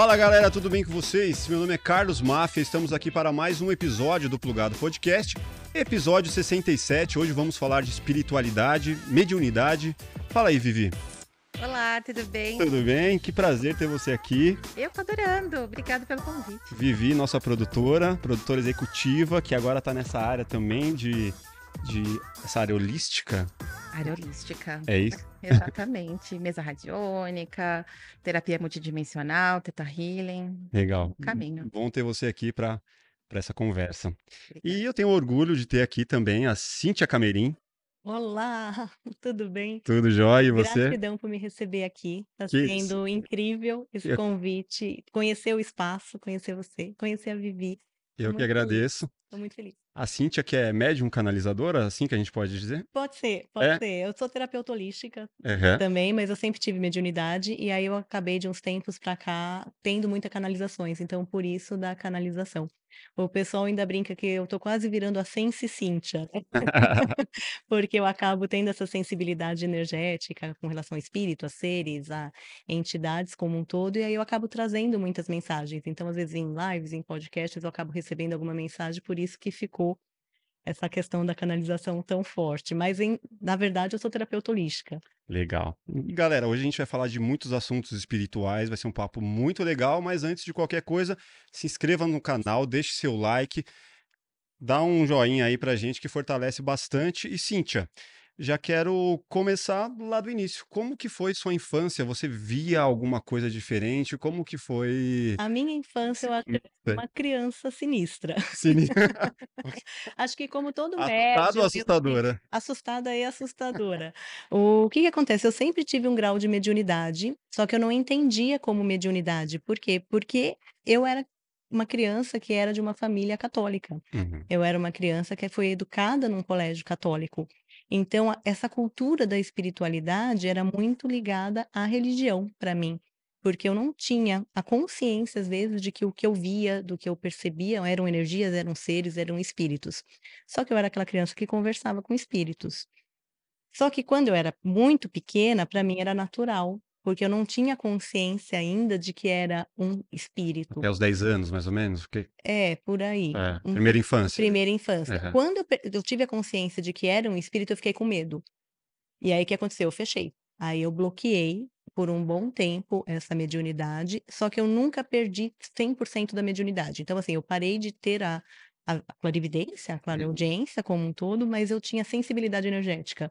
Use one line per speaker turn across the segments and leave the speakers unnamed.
Fala galera, tudo bem com vocês? Meu nome é Carlos Máfia, estamos aqui para mais um episódio do Plugado Podcast, episódio 67. Hoje vamos falar de espiritualidade, mediunidade. Fala aí, Vivi.
Olá, tudo bem?
Tudo bem? Que prazer ter você aqui.
Eu tô adorando, obrigado pelo convite.
Vivi, nossa produtora, produtora executiva, que agora está nessa área também de, de essa área holística.
Área holística.
É isso?
Exatamente. Mesa radiônica, terapia multidimensional, teta healing.
Legal.
Caminho.
Bom ter você aqui para essa conversa.
Obrigada.
E eu tenho orgulho de ter aqui também a Cíntia Camerim.
Olá, tudo bem?
Tudo jóia? E você?
Gratidão por me receber aqui. Está
Que
sendo incrível esse
Eu-
convite. Conhecer o espaço, conhecer você, conhecer a Vivi.
Eu que agradeço.
Estou muito feliz.
A Cíntia, que é médium canalizadora, assim que a gente pode dizer?
Pode ser, pode
É?
ser. Eu sou terapeuta holística
Aham.
também, mas eu sempre tive mediunidade e aí eu acabei de uns tempos pra cá tendo muita canalizações, então por isso da canalização. O pessoal ainda brinca que eu tô quase virando a Sense Cíntia. porque eu acabo tendo essa sensibilidade energética com relação ao espírito, a seres, a entidades como um todo, e aí eu acabo trazendo muitas mensagens. Então, às vezes, em lives, em podcasts, eu acabo recebendo alguma mensagem, por isso que ficou essa questão da canalização tão forte. Mas, em- na verdade, eu sou terapeuta holística.
Legal. Galera, hoje a gente vai falar de muitos assuntos espirituais, vai ser um papo muito legal, mas antes de qualquer coisa, se inscreva no canal, deixe seu like, dá um joinha aí pra gente que fortalece bastante. E Cíntia, já quero começar lá do início. Como que foi sua infância? Você via alguma coisa diferente? Como que foi?
A minha infância, eu acho que eu uma criança sinistra.
Sini-
Acho que como todo
Assustado
médium,
ou assustadora?
Assustada e assustadora. O que que acontece? Eu sempre tive um grau de mediunidade, só que eu não entendia como mediunidade. Por quê? Porque eu era uma criança que era de uma família católica.
Uhum.
Eu era uma criança que foi educada num colégio católico. Então, essa cultura da espiritualidade era muito ligada à religião para mim, porque eu não tinha a consciência, às vezes, de que o que eu via, do que eu percebia, eram energias, eram seres, eram espíritos. Só que eu era aquela criança que conversava com espíritos. Só que quando eu era muito pequena, para mim era natural, porque eu não tinha consciência ainda de que era um espírito.
Até os 10 anos, mais ou menos? Porque,
É, por aí.
é,
Um
primeira infância.
Primeira infância.
Aham.
Quando eu, tive a consciência de que era um espírito, eu fiquei com medo. E aí o que aconteceu? Eu fechei. Aí eu bloqueei por um bom tempo essa mediunidade, só que eu nunca perdi 100% da mediunidade. Então, assim, eu parei de ter a, a, a clarividência, a clareaudiência como um todo, mas eu tinha sensibilidade energética.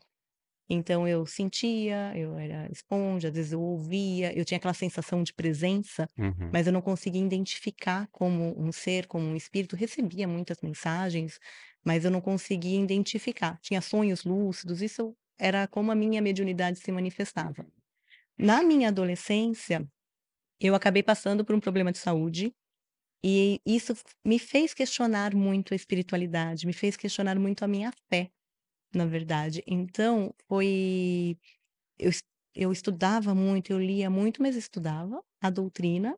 Então, eu sentia, eu era esponja, às vezes eu ouvia, eu tinha aquela sensação de presença
Uhum.
mas eu não conseguia identificar como um ser, como um espírito. Recebia muitas mensagens, mas eu não conseguia identificar. Tinha sonhos lúcidos, isso era como a minha mediunidade se manifestava. Na minha adolescência, eu acabei passando por um problema de saúde e isso me fez questionar muito a espiritualidade, me fez questionar muito a minha fé, na verdade. Então, foi eu, eu estudava muito, eu lia muito, mas estudava a doutrina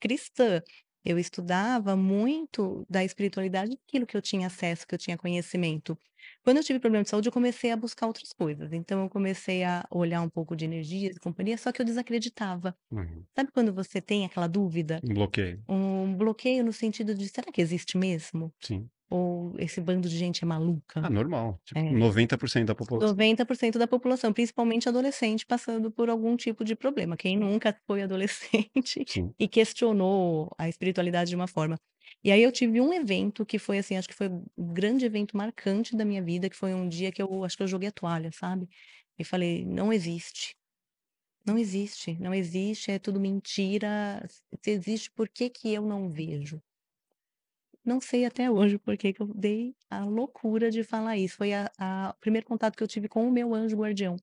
cristã. Eu estudava muito da espiritualidade, aquilo que eu tinha acesso, que eu tinha conhecimento. Quando eu tive problema de saúde, eu comecei a buscar outras coisas. Então, eu comecei a olhar um pouco de energias e companhia, só que eu desacreditava.
Uhum.
Sabe quando você tem aquela dúvida?
Um bloqueio.
Um bloqueio no sentido de, será que existe mesmo?
Sim.
Ou esse bando de gente é maluca?
Ah, normal. Tipo,
É.
90% da população.
90% da população, principalmente adolescente, passando por algum tipo de problema. Quem nunca foi adolescente
Sim.
e questionou a espiritualidade de uma forma. E aí eu tive um evento que foi assim, acho que foi um grande evento marcante da minha vida, que foi um dia que eu acho que eu joguei a toalha, sabe? E falei, não existe. Não existe, não existe, é tudo mentira. Se existe, por que que eu não vejo? Não sei até hoje por que eu dei a loucura de falar isso. Foi o primeiro contato que eu tive com o meu anjo guardião.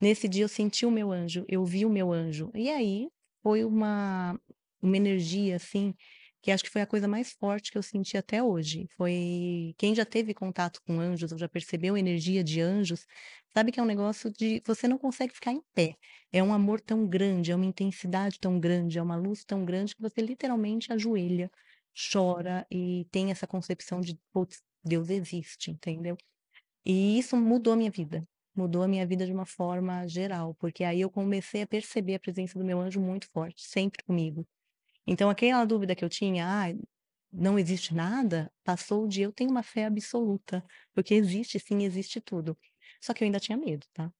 Nesse dia eu senti o meu anjo, eu vi o meu anjo. E aí foi uma, uma energia assim, que acho que foi a coisa mais forte que eu senti até hoje. Foi quem já teve contato com anjos, ou já percebeu energia de anjos, sabe que é um negócio de você não consegue ficar em pé. É um amor tão grande, é uma intensidade tão grande, é uma luz tão grande que você literalmente ajoelha, chora e tem essa concepção de, putz, Deus existe, entendeu? E isso mudou a minha vida. Mudou a minha vida de uma forma geral, porque aí eu comecei a perceber a presença do meu anjo muito forte, sempre comigo. Então aquela dúvida que eu tinha: "Ai, não existe nada", passou de eu tenho uma fé absoluta, porque existe sim, existe tudo. Só que eu ainda tinha medo, tá.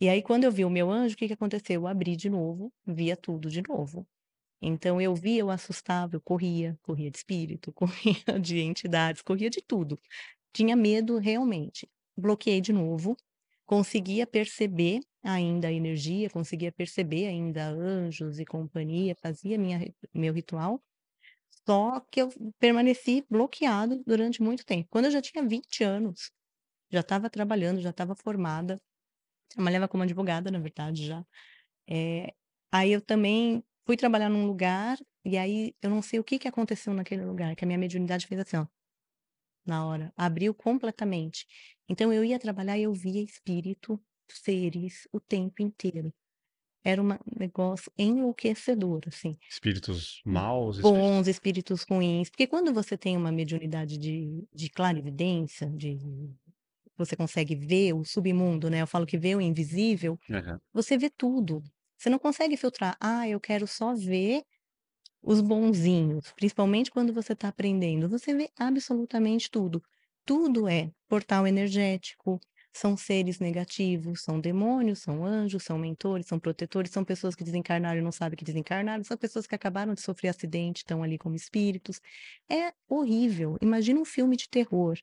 E aí quando eu vi o meu anjo, o que que aconteceu? Eu abri de novo, via tudo de novo. Então eu via, eu assustava, eu corria, corria de espírito, corria de entidades, corria de tudo. Tinha medo realmente. Bloqueei de novo, conseguia perceber ainda a energia, conseguia perceber ainda anjos e companhia, fazia minha meu ritual, só que eu permaneci bloqueado durante muito tempo. Quando eu já tinha 20 anos, já estava trabalhando, já estava formada, trabalhava como advogada, na verdade, já. Eh, aí eu também fui trabalhar num lugar, e aí eu não sei o que que aconteceu naquele lugar, que a minha mediunidade fez assim, ó, na hora, abriu completamente. Então eu ia trabalhar e eu via espírito, seres, o tempo inteiro. Era um negócio enlouquecedor, assim.
Espíritos maus, espíritos
Bons, espíritos ruins, porque quando você tem uma mediunidade de de clarividência, de você consegue ver o submundo, né, eu falo que vê o invisível,
Aham.
você vê tudo. Você não consegue filtrar: "Ah, eu quero só ver os bonzinhos", principalmente quando você está aprendendo, você vê absolutamente tudo. Tudo é portal energético, são seres negativos, são demônios, são anjos, são mentores, são protetores, são pessoas que desencarnaram e não sabem que desencarnaram, são pessoas que acabaram de sofrer acidente, estão ali como espíritos. É horrível, imagina um filme de terror.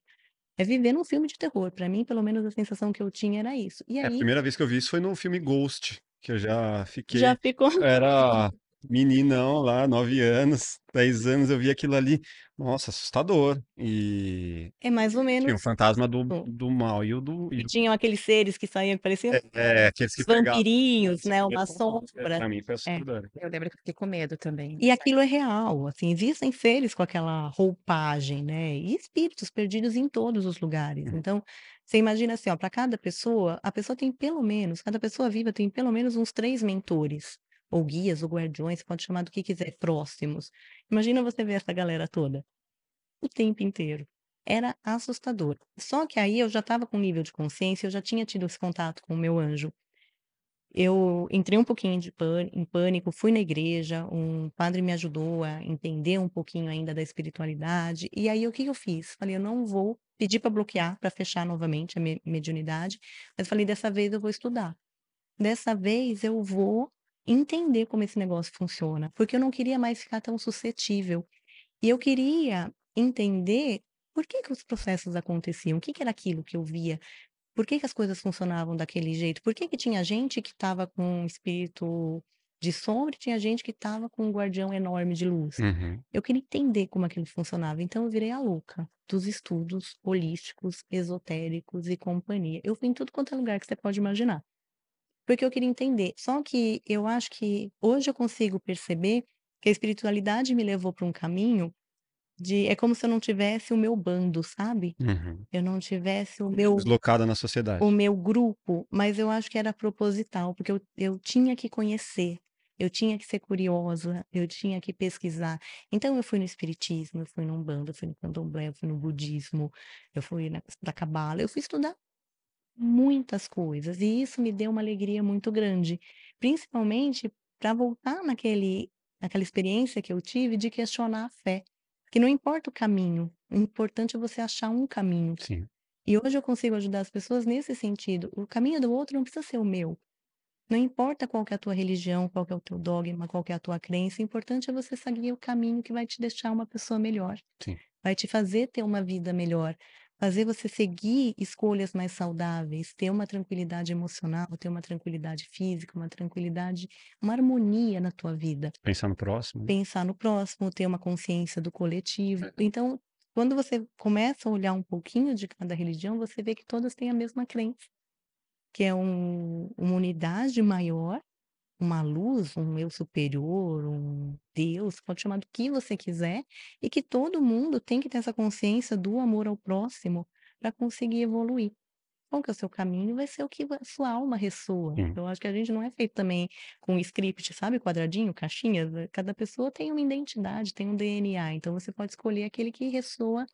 É viver num filme de terror, pra mim, pelo menos a sensação que eu tinha era isso. E
É, a
aí
primeira vez que eu vi isso foi no filme Ghost, que eu já fiquei
Já ficou
era meninão lá, 9 anos, 10 anos, eu vi aquilo ali, nossa, assustador. E
É mais ou
tinha o
menos
fantasma do do mal e o do e
tinham aqueles seres que saíam que pareciam
É, aqueles que
uns
pegavam
vampirinhos, né,
É,
uma sombra.
pra mim foi
É.
assustador.
Eu lembro que fiquei com medo também.
E aquilo é real, assim, existem seres com aquela roupagem, né, e espíritos perdidos em todos os lugares.
Uhum.
Então, você imagina assim, ó, pra cada pessoa, a pessoa tem pelo menos cada pessoa viva tem pelo menos uns 3 mentores, ou guias, ou guardiões, pode chamar do que quiser, próximos. Imagina você ver essa galera toda, o tempo inteiro. Era assustador. Só que aí eu já estava com nível de consciência, eu já tinha tido esse contato com o meu anjo. Eu entrei um pouquinho em pânico, fui na igreja, um padre me ajudou a entender um pouquinho ainda da espiritualidade, e aí o que eu fiz? Falei: "Eu não vou pedir pra bloquear, pra fechar novamente a me mediunidade", mas falei: "Dessa vez eu vou estudar. Dessa vez eu vou entender como esse negócio funciona", porque eu não queria mais ficar tão suscetível. E eu queria entender por que que os processos aconteciam, o que que era aquilo que eu via, por que que as coisas funcionavam daquele jeito, por que que tinha gente que estava com espírito de sombra e tinha gente que estava com um guardião enorme de luz.
Uhum.
Eu queria entender como aquilo funcionava, então eu virei a louca dos estudos holísticos, esotéricos e companhia. Eu fui em tudo quanto é lugar que você pode imaginar, porque eu queria entender. Só que eu acho que hoje eu consigo perceber que a espiritualidade me levou pra um caminho de é como se eu não tivesse o meu bando, sabe?
Uhum.
Eu não tivesse o meu
Deslocada na sociedade.
o meu grupo, mas eu acho que era proposital, porque eu eu tinha que conhecer, eu tinha que ser curiosa, eu tinha que pesquisar. Então eu fui no espiritismo, eu fui na umbanda, eu fui no candomblé, eu fui no budismo, eu fui na pra cabala, eu fui estudar muitas coisas, e isso me deu uma alegria muito grande, principalmente pra voltar naquele naquela experiência que eu tive de questionar a fé, que não importa o caminho, o importante é você achar um caminho.
Sim.
E hoje eu consigo ajudar as pessoas nesse sentido, o caminho do outro não precisa ser o meu. Não importa qual que é a tua religião, qual que é o teu dogma, qual que é a tua crença, o importante é você seguir o caminho que vai te deixar uma pessoa melhor.
Sim.
Vai te fazer ter uma vida melhor, fazer você seguir escolhas mais saudáveis, ter uma tranquilidade emocional, ter uma tranquilidade física, uma tranquilidade uma harmonia na tua vida.
Pensar no próximo, né.
Pensar no próximo, ter uma consciência do coletivo. Então, quando você começa a olhar um pouquinho de cada religião, você vê que todas têm a mesma crença, que é um uma unidade maior, uma luz, um eu superior, um Deus, pode chamar do que você quiser, e que todo mundo tem que ter essa consciência do amor ao próximo pra conseguir evoluir. Qual que é o seu caminho, vai ser o que a sua alma ressoa. Eu acho que a gente não é feito também com script, sabe, quadradinho, caixinhas? Cada pessoa tem uma identidade, tem um DNA, então você pode escolher aquele que ressoa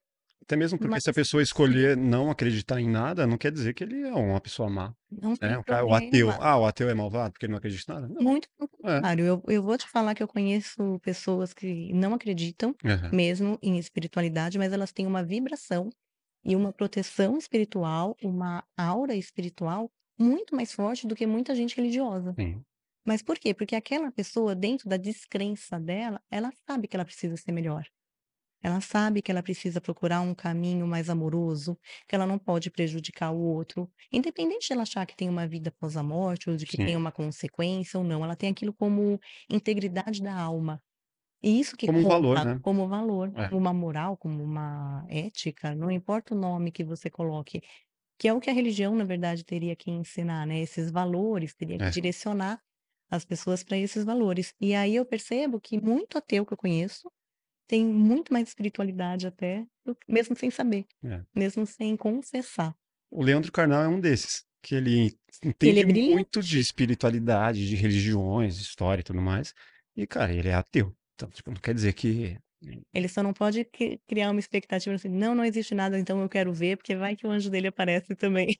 Até mesmo porque
Mas
se a pessoa escolher não acreditar em nada, não quer dizer que ele é uma pessoa má.
não
É, o, ateu. Ah, o ateu é malvado porque ele não acredita em nada? Não.
Muito pelo
É.
contrário. Eu, eu vou te falar que eu conheço pessoas que não acreditam
Aham.
mesmo em espiritualidade, mas elas têm uma vibração e uma proteção espiritual, uma aura espiritual muito mais forte do que muita gente religiosa.
Sim.
Mas por quê? Porque aquela pessoa, dentro da descrença dela, ela sabe que ela precisa ser melhor. Ela sabe que ela precisa procurar um caminho mais amoroso, que ela não pode prejudicar o outro. Independente de ela achar que tem uma vida após a morte, ou de que
Sim.
tem uma consequência ou não, ela tem aquilo como integridade da alma. E isso que
Como um valor,
conta
né?
como valor,
É.
uma moral, como uma ética, não importa o nome que você coloque, que é o que a religião, na verdade, teria que ensinar, né? Esses valores, teria que
É.
direcionar as pessoas para esses valores. E aí eu percebo que muito ateu que eu conheço tem muito mais espiritualidade até, mesmo sem saber,
É.
mesmo sem confessar.
O Leandro Carnal é um desses, que ele
Ele
entende
é brilhante.
muito de espiritualidade, de religiões, história e tudo mais. E, cara, ele é ateu. Então, tipo, não quer dizer que.
Ele só não pode cri- criar uma expectativa assim, não, não existe nada, então eu quero ver, porque vai que o anjo dele aparece também.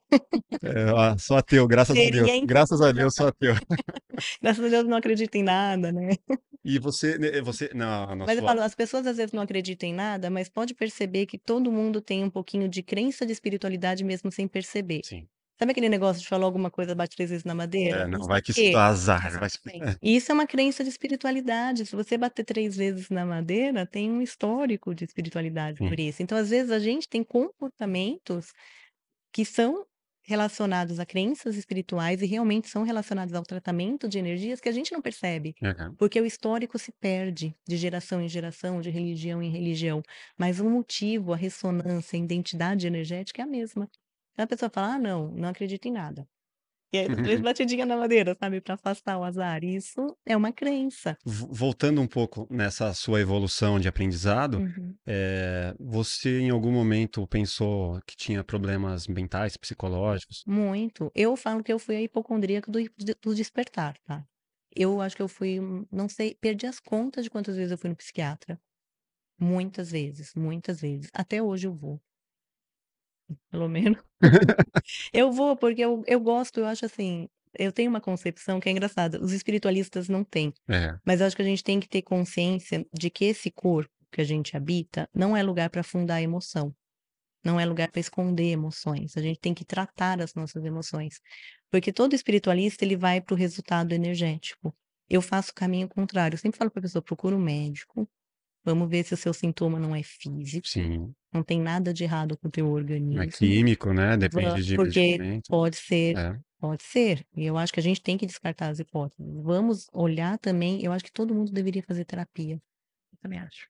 É, sou ateu, graças a Deus.
Seria
Graças a Deus, sou ateu.
Graças a Deus não acredita em nada, né?
E você, né, você na, na
Mas eu falo, as pessoas às vezes não acreditam em nada, mas pode perceber que todo mundo tem um pouquinho de crença de espiritualidade mesmo sem perceber.
Sim.
Sabe aquele negócio de falar alguma coisa, bate três vezes na madeira?
É, não,
Isso
vai que
quê?
isso dá azar. Vai... é.
Isso é uma crença de espiritualidade. Se você bater três vezes na madeira, tem um histórico de espiritualidade por isso. Então, às vezes, a gente tem comportamentos que são relacionados a crenças espirituais e realmente são relacionados ao tratamento de energias que a gente não percebe.
Aham.
Porque o histórico se perde de geração em geração, de religião em religião. Mas o motivo, a ressonância, a identidade energética é a mesma. Então a pessoa fala, ah, não, não acredito em nada. E aí, três batidinhas na madeira, sabe, para afastar o azar. Isso é uma crença.
Voltando um pouco nessa sua evolução de aprendizado,
Uhum.
é, você em algum momento pensou que tinha problemas mentais, psicológicos?
Muito. Eu falo que eu fui a hipocondríaca do, do despertar, tá? Eu acho que eu fui, não sei, perdi as contas de quantas vezes eu fui no psiquiatra. Muitas vezes, muitas vezes. Até hoje eu vou. Pelo menos. Eu vou porque eu, eu gosto, eu acho assim. Eu tenho uma concepção que é engraçada. Os espiritualistas não têm.
É,
Mas eu acho que a gente tem que ter consciência de que esse corpo que a gente habita não é lugar para afundar a emoção. Não é lugar para esconder emoções. A gente tem que tratar as nossas emoções. Porque todo espiritualista ele vai para o resultado energético. Eu faço o caminho contrário. Eu sempre falo para a pessoa: procura um médico. Vamos ver se o seu sintoma não é físico.
sim.
Não tem nada de errado com o teu
Não
organismo.
é químico, né? Depende de
Porque pode ser
É.
Pode ser. E eu acho que a gente tem que descartar as hipóteses. Vamos olhar também. Eu acho que todo mundo deveria fazer terapia.
Eu também acho.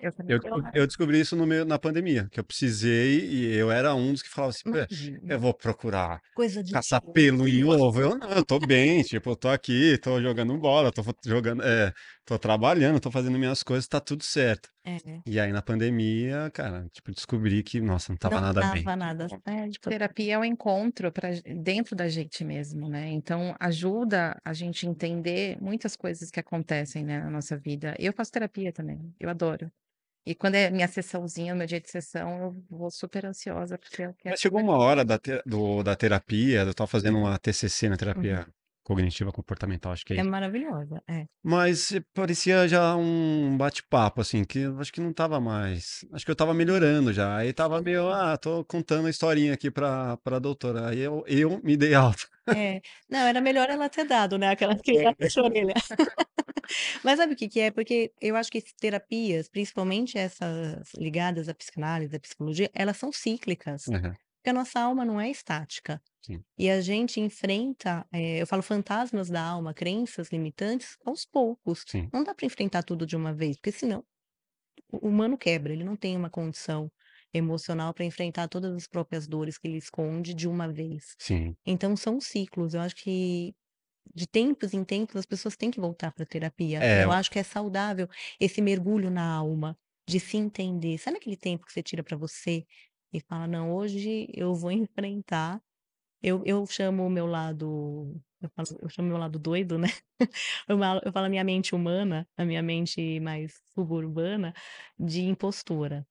É?
Eu também
Eu,
eu acho.
eu descobri isso no meio, na pandemia, que eu precisei e eu era um dos que falava assim, "Pô,
Imagina.
eu vou procurar
Coisa de
caçar pelo em ovo. Eu não, eu tô bem, tipo, eu tô aqui, tô jogando bola, tô jogando, é, tô trabalhando, tô fazendo minhas coisas, tá tudo certo.
É.
E aí na pandemia, cara, tipo, descobri que, nossa, não tava
Não
nada
tava
bem.
nada certo.
Terapia é um encontro para dentro da gente mesmo, né? Então ajuda a gente entender muitas coisas que acontecem, né, na nossa vida. Eu faço terapia também, eu adoro. E quando é minha sessãozinha, meu dia de sessão, eu vou super ansiosa porque eu quero
Mas chegou uma hora da, te- do- da terapia, eu tava fazendo uma TCC na terapia cognitiva comportamental, acho que é
É
isso.
maravilhosa. É.
Mas eh, parecia já um bate-papo, assim, que eu acho que não tava mais. Acho que eu tava melhorando já. Aí tava meio, ah, tô contando a historinha aqui pra, pra doutora. Aí eu, eu me dei alta.
É. Não, era melhor ela ter dado, né? Aquela que
É.
orelha. Mas sabe o que que é? Porque eu acho que terapias, principalmente essas ligadas à psicanálise, à psicologia, elas são cíclicas.
Aham,
Porque a nossa alma não é estática.
Sim.
E a gente enfrenta, eh, eu falo fantasmas da alma, crenças limitantes, aos poucos.
sim.
Não dá para enfrentar tudo de uma vez, porque senão o humano quebra, ele não tem uma condição emocional para enfrentar todas as próprias dores que ele esconde de uma vez.
Sim.
Então são ciclos. Eu acho que de tempos em tempos as pessoas têm que voltar para terapia.
É,
Eu
eu-
acho que é saudável esse mergulho na alma, de se entender. Sabe aquele tempo que você tira para você e fala, não, hoje eu vou enfrentar. Eu, eu chamo o meu lado, eu, falo, eu chamo meu lado doido, né? Eu falo, eu falo a minha mente humana, a minha mente mais suburbana, de impostora.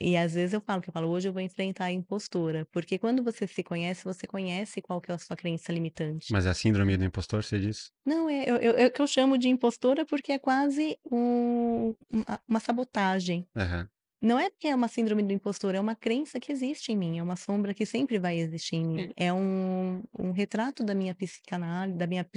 E às vezes eu falo que eu falo: "Hoje eu vou enfrentar a impostora", porque quando você se conhece, você conhece qual que é a sua crença limitante.
Mas é a síndrome do impostor, você diz?
Não, é eu eu eu que eu chamo de impostora, porque é quase um uma uma sabotagem.
Aham.
Não é porque é uma síndrome do impostor, é uma crença que existe em mim, é uma sombra que sempre vai existir em mim. É um um retrato da minha psicanálise, da minha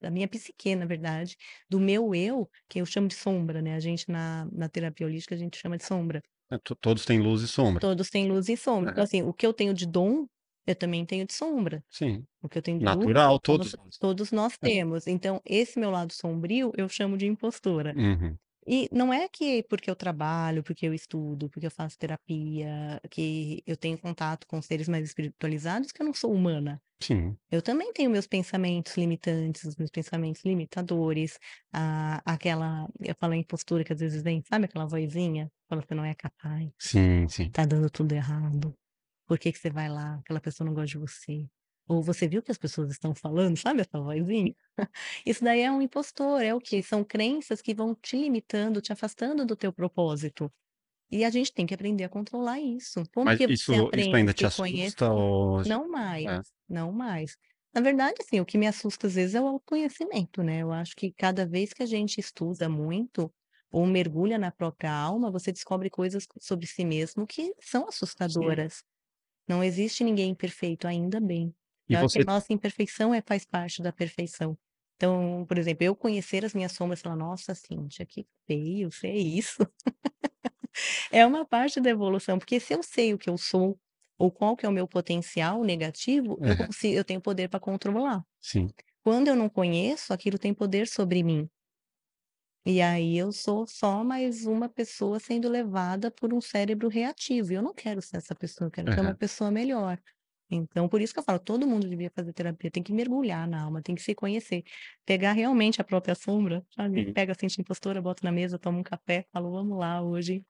da minha psique, na verdade, do meu eu, que eu chamo de sombra, né, a gente na na terapia holística, a gente chama de sombra.
É, to todos têm luz e sombra.
Todos têm luz e sombra. Então,
É.
assim, o que eu tenho de dom, eu também tenho de sombra.
Sim,
O que eu tenho de luz,
natural,
todos
todos nós.
todos nós
É.
temos. Então, esse meu lado sombrio, eu chamo de impostora.
Uhum.
E não é que porque eu trabalho, porque eu estudo, porque eu faço terapia, que eu tenho contato com seres mais espiritualizados, que eu não sou humana.
Sim.
Eu também tenho meus pensamentos limitantes, os meus pensamentos limitadores, a aquela eu falo a impostura que às vezes vem, sabe aquela vozinha? Fala: "Você não é capaz,
Sim, sim.
tá dando tudo errado, por que que você vai lá? Aquela pessoa não gosta de você". Ou "Você viu o que as pessoas estão falando?", sabe essa vozinha? Isso daí é um impostor, é o quê? São crenças que vão te limitando, te afastando do teu propósito. E a gente tem que aprender a controlar isso. Como
Mas
que
isso
você
isso ainda te
conhece
assusta ou
não mais,
É.
não mais. Na verdade, assim, o que me assusta às vezes é o autoconhecimento, né, eu acho que cada vez que a gente estuda muito, ou mergulha na própria alma, você descobre coisas sobre si mesmo que são
Sim.
assustadoras. Não existe ninguém perfeito, ainda bem.
E
Eu acho que
você
a nossa imperfeição é faz parte da perfeição. Então, por exemplo, eu conhecer as minhas sombras e falar: "Nossa, Cíntia, que feio, você é isso". É uma parte da evolução, porque se eu sei o que eu sou, ou qual que é o meu potencial negativo, eu
Aham.
consi eu tenho poder pra controlar.
Sim.
Quando eu não conheço, aquilo tem poder sobre mim. E aí eu sou só mais uma pessoa sendo levada por um cérebro reativo, e eu não quero ser essa pessoa, eu quero ser uma pessoa melhor. Então, por isso que eu falo, todo mundo devia fazer terapia, tem que mergulhar na alma, tem que se conhecer, pegar realmente a própria sombra, sabe,
Sim.
pega a Cíntia impostora, bota na mesa, toma um café, fala: "Vamos lá hoje,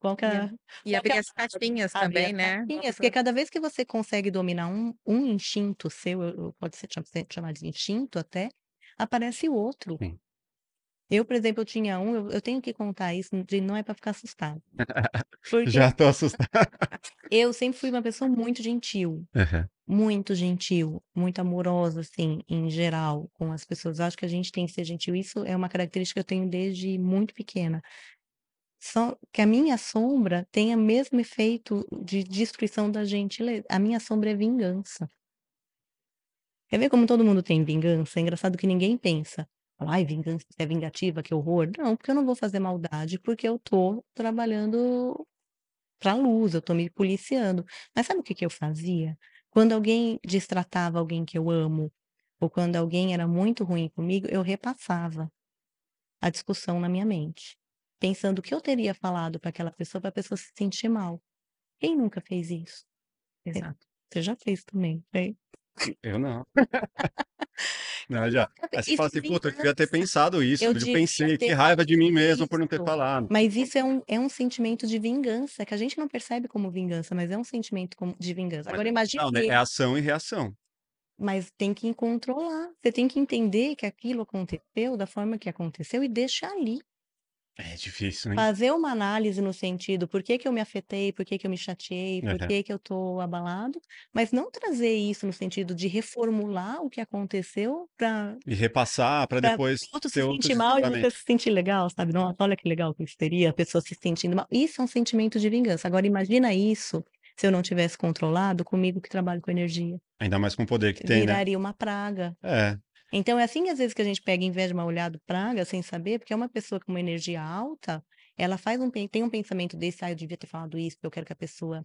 qual que
E
é
e
qual que é
abrir as caixinhas
abrir
também,
as
né?
caixinhas", porque cada vez que você consegue dominar um um instinto seu, eu eu pode ser cha ser chamado de instinto até, aparece outro.
Sim.
Eu, por exemplo, eu tinha um eu eu tenho que contar isso de não é pra ficar assustado. Porque
Já tô assustado.
eu sempre fui uma pessoa muito gentil,
Aham.
muito gentil, muito amorosa, assim, em geral, com as pessoas. Acho que a gente tem que ser gentil, isso é uma característica que eu tenho desde muito pequena. Só que a minha sombra tem o mesmo efeito de destruição da gentileza. A minha sombra é vingança. Quer ver como todo mundo tem vingança? É engraçado que ninguém pensa: "Ai, vingança, você é vingativa, que horror". Não, porque eu não vou fazer maldade, porque eu tô trabalhando pra luz, eu tô me policiando. Mas sabe o que que eu fazia? Quando alguém destratava alguém que eu amo, ou quando alguém era muito ruim comigo, eu repassava a discussão na minha mente, pensando o que eu teria falado pra aquela pessoa, pra pessoa se sentir mal. Quem nunca fez isso? É,
Exato.
você já fez também, né?
Eu não. Não, já. Aí você fala
é
assim: "Puta, eu devia ter pensado isso,
Eu
eu pensei, que raiva de mim mesmo por não ter falado".
Mas isso é um é um sentimento de vingança, que a gente não percebe como vingança, mas é um sentimento de vingança. Agora imagine
não, né, é ação e reação.
Mas tem que controlar, você tem que entender que aquilo aconteceu da forma que aconteceu e deixa ali.
É difícil, hein?
Fazer uma análise no sentido: "Por que que eu me afetei? Por que que eu me chateei? Por
Aham.
que que eu tô abalado?", mas não trazer isso no sentido de reformular o que aconteceu pra
E repassar pra depois
outro
ter
se sentir mal e você se sentir legal, sabe. "Nossa, olha que legal que isso seria, a pessoa se sentindo mal". Isso é um sentimento de vingança. Agora imagina isso, se eu não tivesse controlado, comigo que trabalho com energia.
Ainda mais com o poder que tem, né?
Viraria uma praga.
É.
Então é assim, às vezes, que a gente pega e inveja mal olhado praga, sem saber, porque é uma pessoa com uma energia alta, ela faz um tem um pensamento desse: "Ah, eu devia ter falado isso, porque eu quero que a pessoa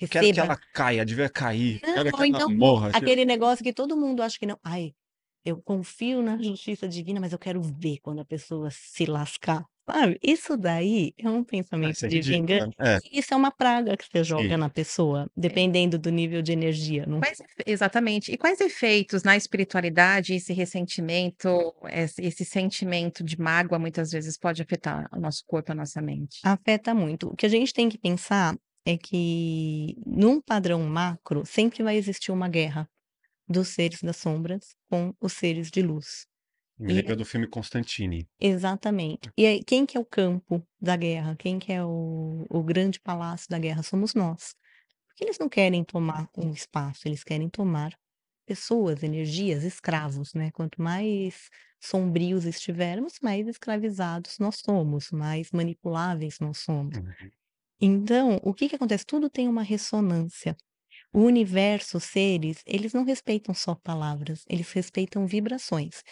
Eu quero que
receba".
ela caia, devia cair,
Não,
quero que ela
então
morra, tipo
aquele negócio que todo mundo acha que não: "Ai, eu confio na justiça divina, mas eu quero ver quando a pessoa se lascar", sabe. Isso daí é um
Ah,
pensamento
isso é
de vingan
ridículo, né. É.
isso é uma praga que você
Sim.
joga na pessoa, dependendo do nível de energia, não
Quais efe exatamente. E quais efeitos na espiritualidade esse ressentimento, esse esse sentimento de mágoa, muitas vezes, pode afetar o nosso corpo, a nossa mente?
Afeta muito. O que a gente tem que pensar é que, num padrão macro, sempre vai existir uma guerra dos seres das sombras com os seres de luz.
Me
E
lembra do filme Constantine.
Exatamente. E aí, quem que é o campo da guerra? Quem que é o o grande palácio da guerra? Somos nós. Porque eles não querem tomar um espaço, eles querem tomar pessoas, energias, escravos, né. Quanto mais sombrios estivermos, mais escravizados nós somos, mais manipuláveis nós somos.
Uhum.
Então, o que que acontece? Tudo tem uma ressonância. O universo, os seres, eles não respeitam só palavras, eles respeitam vibrações.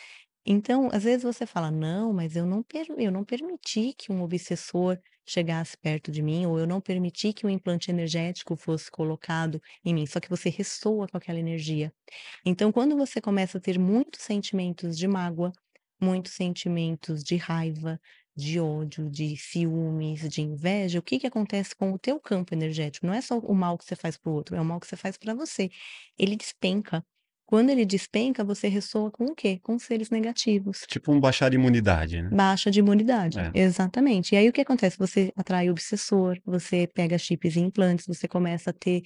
Então, às vezes você fala: "Não, mas eu não per eu não permiti que um obsessor chegasse perto de mim, ou eu não permiti que um implante energético fosse colocado em mim", só que você ressoa com aquela energia. Então, quando você começa a ter muitos sentimentos de mágoa, muitos sentimentos de raiva, de ódio, de ciúmes, de inveja, o que que acontece com o teu campo energético? Não é só o mal que você faz para o outro, é o mal que você faz para você. Ele despenca. Quando ele despenca, você ressoa com o quê? Com seres negativos.
Tipo um baixar a imunidade, né?
Baixa de imunidade,
É.
exatamente. E aí o que acontece? Você atrai obsessor, você pega chips e implantes, você começa a ter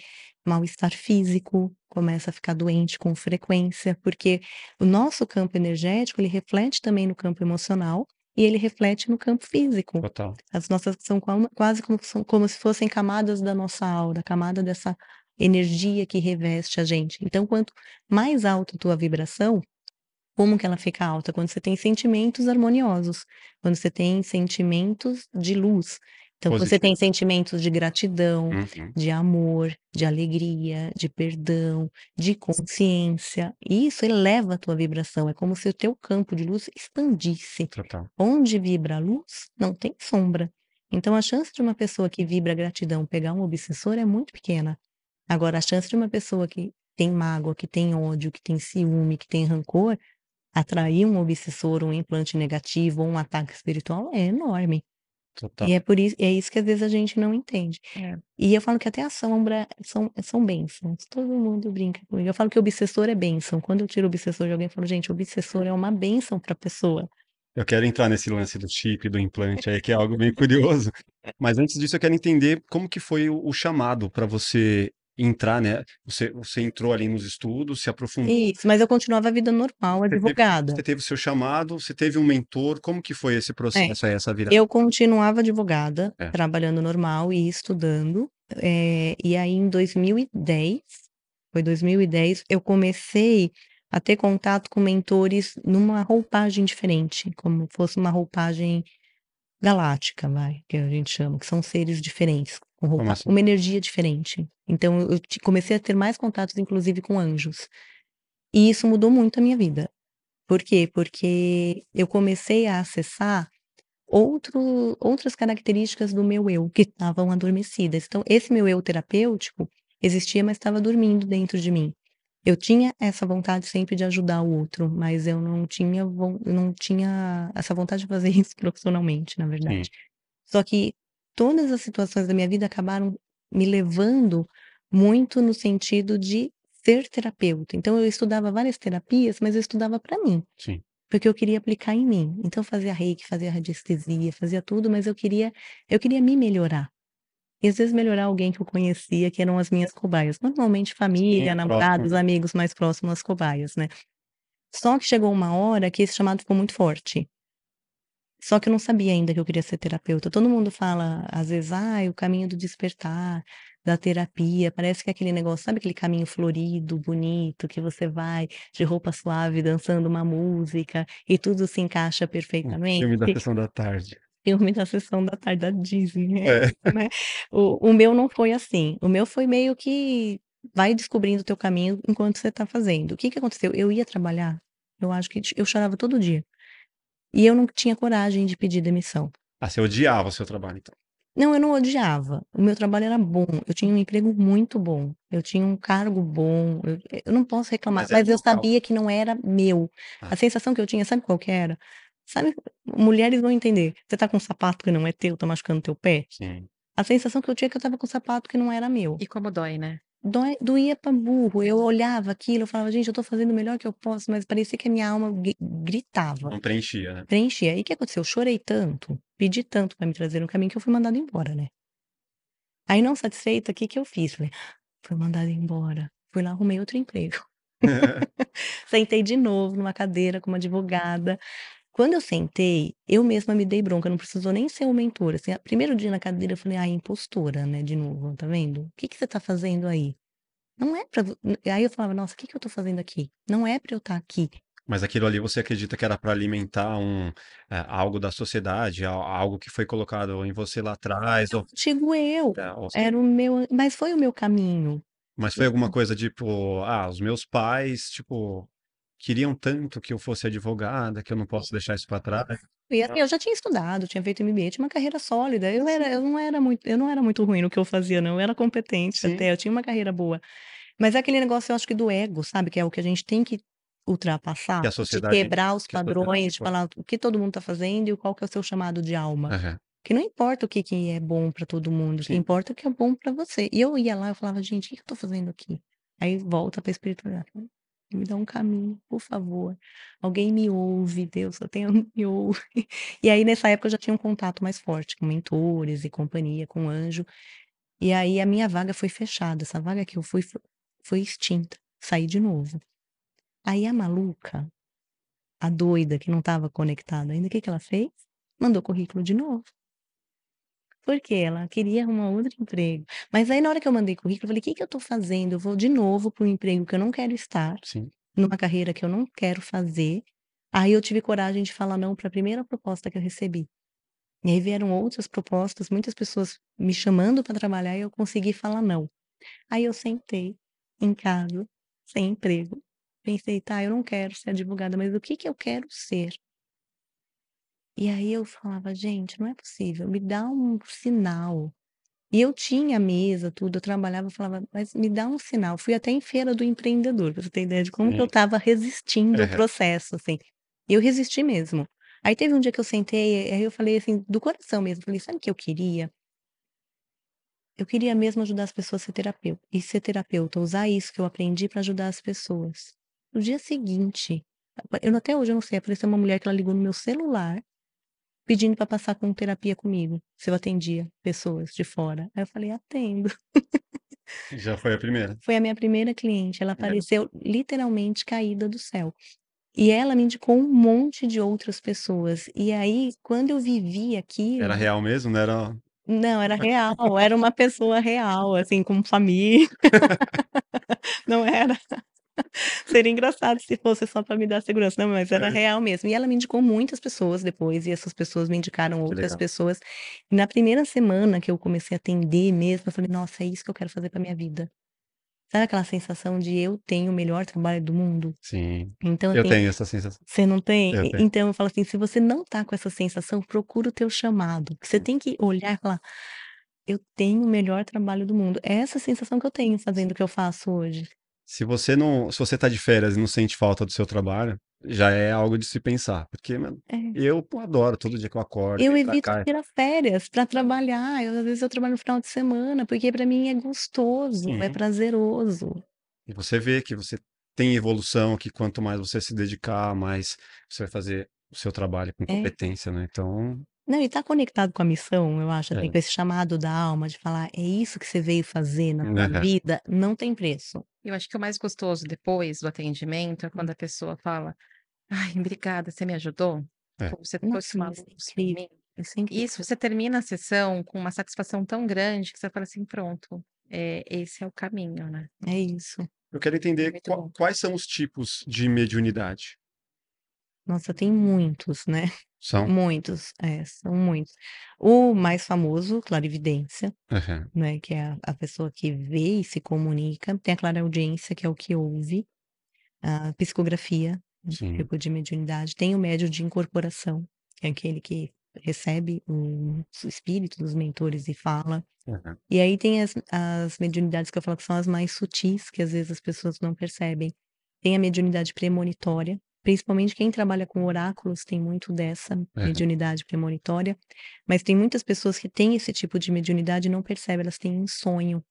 mal-estar físico, começa a ficar doente com frequência, porque o nosso campo energético, ele reflete também no campo emocional e ele reflete no campo físico.
Total.
As nossas são quase como como se fossem camadas da nossa aura, camada dessa energia que reveste a gente. Então, quanto mais alta a tua vibração, como que ela fica alta? Quando você tem sentimentos harmoniosos, quando você tem sentimentos de luz. Então, você
Positivo.
tem sentimentos de gratidão,
Uhum.
de amor, de alegria, de perdão, de consciência. E isso eleva a tua vibração. É como se o teu campo de luz expandisse.
Total.
Onde vibra a luz, não tem sombra. Então, a chance de uma pessoa que vibra gratidão pegar um obsessor é muito pequena. Agora, a chance de uma pessoa que tem mágoa, que tem ódio, que tem ciúme, que tem rancor, atrair um obsessor, um implante negativo ou um ataque espiritual é enorme.
Total.
E é por isso, é isso que às vezes a gente não entende.
É.
E eu falo que até a sombra são, são bênçãos. Todo mundo brinca comigo. Eu falo que o obsessor é bênção. Quando eu tiro o obsessor de alguém, eu falo, gente, obsessor é uma bênção para a pessoa.
Eu quero entrar nesse lance do chip, do implante aí, que é algo bem curioso. Mas antes disso, eu quero entender como que foi o, o chamado para você entrar, né? Você, você entrou ali nos estudos, se aprofundou.
Isso, mas eu continuava a vida normal,
Você teve,
advogada.
você teve o seu chamado, você teve um mentor. Como que foi esse processo aí, essa virada?
Eu continuava advogada,
É.
trabalhando normal e estudando. eh, e aí, em 2010, foi 2010, eu comecei a ter contato com mentores numa roupagem diferente, como fosse uma roupagem galáctica, vai, que a gente chama, que são seres diferentes, com roupa,
assim?
uma energia diferente. Então, eu comecei a ter mais contatos, inclusive, com anjos. E isso mudou muito a minha vida. Por quê? Porque eu comecei a acessar outro, outras características do meu eu que estavam adormecidas. Então, esse meu eu terapêutico existia, mas estava dormindo dentro de mim. Eu tinha essa vontade sempre de ajudar o outro, mas eu não tinha, não tinha essa vontade de fazer isso profissionalmente, na
Sim.
verdade. Só que todas as situações da minha vida acabaram me levando muito no sentido de ser terapeuta. Então, eu estudava várias terapias, mas eu estudava para mim
Sim.
porque eu queria aplicar em mim. Então eu fazia reiki, fazia radiestesia, fazia tudo, mas eu queria eu queria me melhorar. E às vezes melhorar alguém que eu conhecia, que eram as minhas cobaias. Normalmente
Sim,
família,
próximo.
namorados, amigos mais próximos às cobaias, né. Só que chegou uma hora que esse chamado ficou muito forte. Só que eu não sabia ainda que eu queria ser terapeuta. Todo mundo fala, às vezes: "Ai, o caminho do despertar, da terapia", parece que é aquele negócio, sabe aquele caminho florido, bonito, que você vai de roupa suave, dançando uma música e tudo se encaixa perfeitamente?
filme da sessão da tarde.
Filme da sessão da tarde da Disney, né,
É.
né. O o meu não foi assim, o meu foi meio que vai descobrindo o teu caminho enquanto você tá fazendo. O que que aconteceu? Eu ia trabalhar, eu acho que eu chorava todo dia. E eu não tinha coragem de pedir demissão.
Ah, você odiava o seu trabalho, então.
Não, eu não odiava. O meu trabalho era bom, eu tinha um emprego muito bom, eu tinha um cargo bom, eu eu não posso reclamar,
Mas
mas eu
local.
sabia que não era meu.
Ah.
A sensação que eu tinha, sabe qual que era? Sabe, mulheres vão entender, você tá com um sapato que não é teu, tá machucando teu pé?
Sim.
A sensação que eu tinha é que eu estava com um sapato que não era meu.
E como dói, né?
Doía pra burro, eu olhava aquilo, eu falava: "Gente, eu tô fazendo o melhor que eu posso", mas parecia que a minha alma gri gritava.
Não preenchia, né?
Preenchia. Aí o que aconteceu? Eu chorei tanto, pedi tanto pra me trazer no caminho que eu fui mandada embora, né. Aí não satisfeita, o que que eu fiz? Falei: "Fui mandada embora". Fui lá, arrumei outro emprego. Sentei de novo numa cadeira com uma advogada. Quando eu sentei, eu mesma me dei bronca, não precisou nem ser o mentor, assim, primeiro dia na cadeira eu falei: "Ai, impostora, né, de novo, tá vendo? O que que você tá fazendo aí? Não é pra vo" aí eu falava: "Nossa, o que que eu tô fazendo aqui? Não é pra eu estar aqui".
Mas aquilo ali você acredita que era para alimentar um, eh, algo da sociedade, al algo que foi colocado em você lá atrás
Era o
ou
antigo eu,
é,
era o meu mas foi o meu caminho.
Mas foi alguma coisa tipo, ah, os meus pais, tipo, queriam tanto que eu fosse advogada, que eu não posso deixar isso para trás.
E assim, eu já tinha estudado, tinha feito MBA, tinha uma carreira sólida, eu era eu não era muito eu não era muito ruim no que eu fazia não, eu era competente
Sim.
até, eu tinha uma carreira boa. Mas é aquele negócio eu acho que do ego, sabe, que é o que a gente tem que ultrapassar,
Que a
de quebrar os
que a
padrões, de falar o que todo mundo tá fazendo e qual que é o seu chamado de alma.
Aham.
Que não importa o que que é bom pra todo mundo, o que
Sim.
importa o que é bom pra você. E eu ia lá, eu falava: "Gente, o que eu tô fazendo aqui?". Aí volta pra espiritualidade, me dá um caminho, por favor. Alguém me ouve, Deus, eu tenho me ouve. E aí nessa época eu já tinha um contato mais forte com mentores e companhia, com anjo. E aí a minha vaga foi fechada, essa vaga que eu fui fo foi extinta, saí de novo. Aí a maluca, a doida que não estava conectada ainda, o que que ela fez? Mandou currículo de novo. Porque ela queria arrumar outro emprego. Mas aí na hora que eu mandei currículo, eu falei: "Que que eu tô fazendo? Eu vou de novo para um emprego que eu não quero estar,
Sim.
numa carreira que eu não quero fazer". Aí eu tive coragem de falar não pra primeira proposta que eu recebi. E aí vieram outras propostas, muitas pessoas me chamando pra trabalhar e eu consegui falar não. Aí eu sentei em casa, sem emprego, pensei: "Tá, eu não quero ser advogada, mas o que que eu quero ser?". E aí eu falava: "Gente, não é possível, me dá um sinal". E eu tinha mesa, tudo, eu trabalhava, eu falava: "Mas me dá um sinal". Fui até em feira do empreendedor, pra você ter ideia de como que eu
Sim.
estava resistindo ao processo, assim. Eu resisti mesmo. Aí teve um dia que eu sentei, aí eu falei assim, do coração mesmo, falei: "Sabe o que eu queria?" Eu queria mesmo ajudar as pessoas a ser terapeuta e ser terapeuta, usar isso que eu aprendi pra ajudar as pessoas. No dia seguinte, eu até hoje eu não sei, apareceu uma mulher que ela ligou no meu celular, pedindo pra passar com terapia comigo, se eu atendia pessoas de fora. Aí eu falei: "Atendo".
Já foi a primeira.
Foi a minha primeira cliente, ela
É.
apareceu literalmente caída do céu. E ela me indicou um monte de outras pessoas. E aí, quando eu vivi
Era
aquilo
real mesmo, não era
Não, era real, era uma pessoa real, assim, com família. Não era seria engraçado se fosse só pra me dar segurança. Não, mas era
É.
real mesmo. E ela me indicou muitas pessoas depois, e essas pessoas me indicaram outras pessoas. E na primeira semana que eu comecei a atender mesmo, eu falei: "Nossa, é isso que eu quero fazer pra minha vida". Sabe aquela sensação de eu tenho o melhor trabalho do mundo?
Sim.
Então
Eu
assim
tenho essa sensação.
você não tem?
Eu tenho.
então eu falo assim, se você não tá com essa sensação, procura o teu chamado, você tem que olhar e falar: "Eu tenho o melhor trabalho do mundo". É essa sensação que eu tenho fazendo o que eu faço hoje.
Se você não se você tá de férias e não sente falta do seu trabalho, já é algo de se pensar, porque, mano,
É.
eu, pô, adoro todo dia que eu acordo,
Eu evito tirar férias pra trabalhar, eu às vezes eu trabalho no final de semana, porque pra mim é gostoso, é prazeroso.
E você vê que você tem evolução, que quanto mais você se dedicar, mais você vai fazer o seu trabalho com
É.
competência, né, então
Não, e tá conectado com a missão, eu acho, assim,
É.
com esse chamado da alma de falar: "É isso que você veio fazer na vida", não tem preço.
Eu acho que o mais gostoso depois do atendimento é quando a pessoa fala: "Ai, obrigada, você me ajudou.
É.
Pô, você trouxe uma
é
luz
incrível,
mim".
isso é incrível.
Isso, você termina a sessão com uma satisfação tão grande que você fala assim: "Pronto, eh, esse é o caminho, né".
É isso.
Eu quero
É
entender quais são os tipos de mediunidade?
Nossa, tem muitos, né,
São?
muitos, é, são muitos. O mais famoso, clarividência,
Aham.
né, que é a a pessoa que vê e se comunica. Tem a clareaudiência, que é o que ouve. A psicografia, um
Sim.
tipo de mediunidade. Tem o médium de incorporação, que é aquele que recebe o espírito dos mentores e fala.
Aham.
E aí tem as as mediunidades que eu falo que são as mais sutis, que às vezes as pessoas não percebem. Tem a mediunidade premonitória, principalmente quem trabalha com oráculos tem muito dessa
Aham.
mediunidade premonitória, mas tem muitas pessoas que têm esse tipo de mediunidade e não percebem, elas têm em sonho.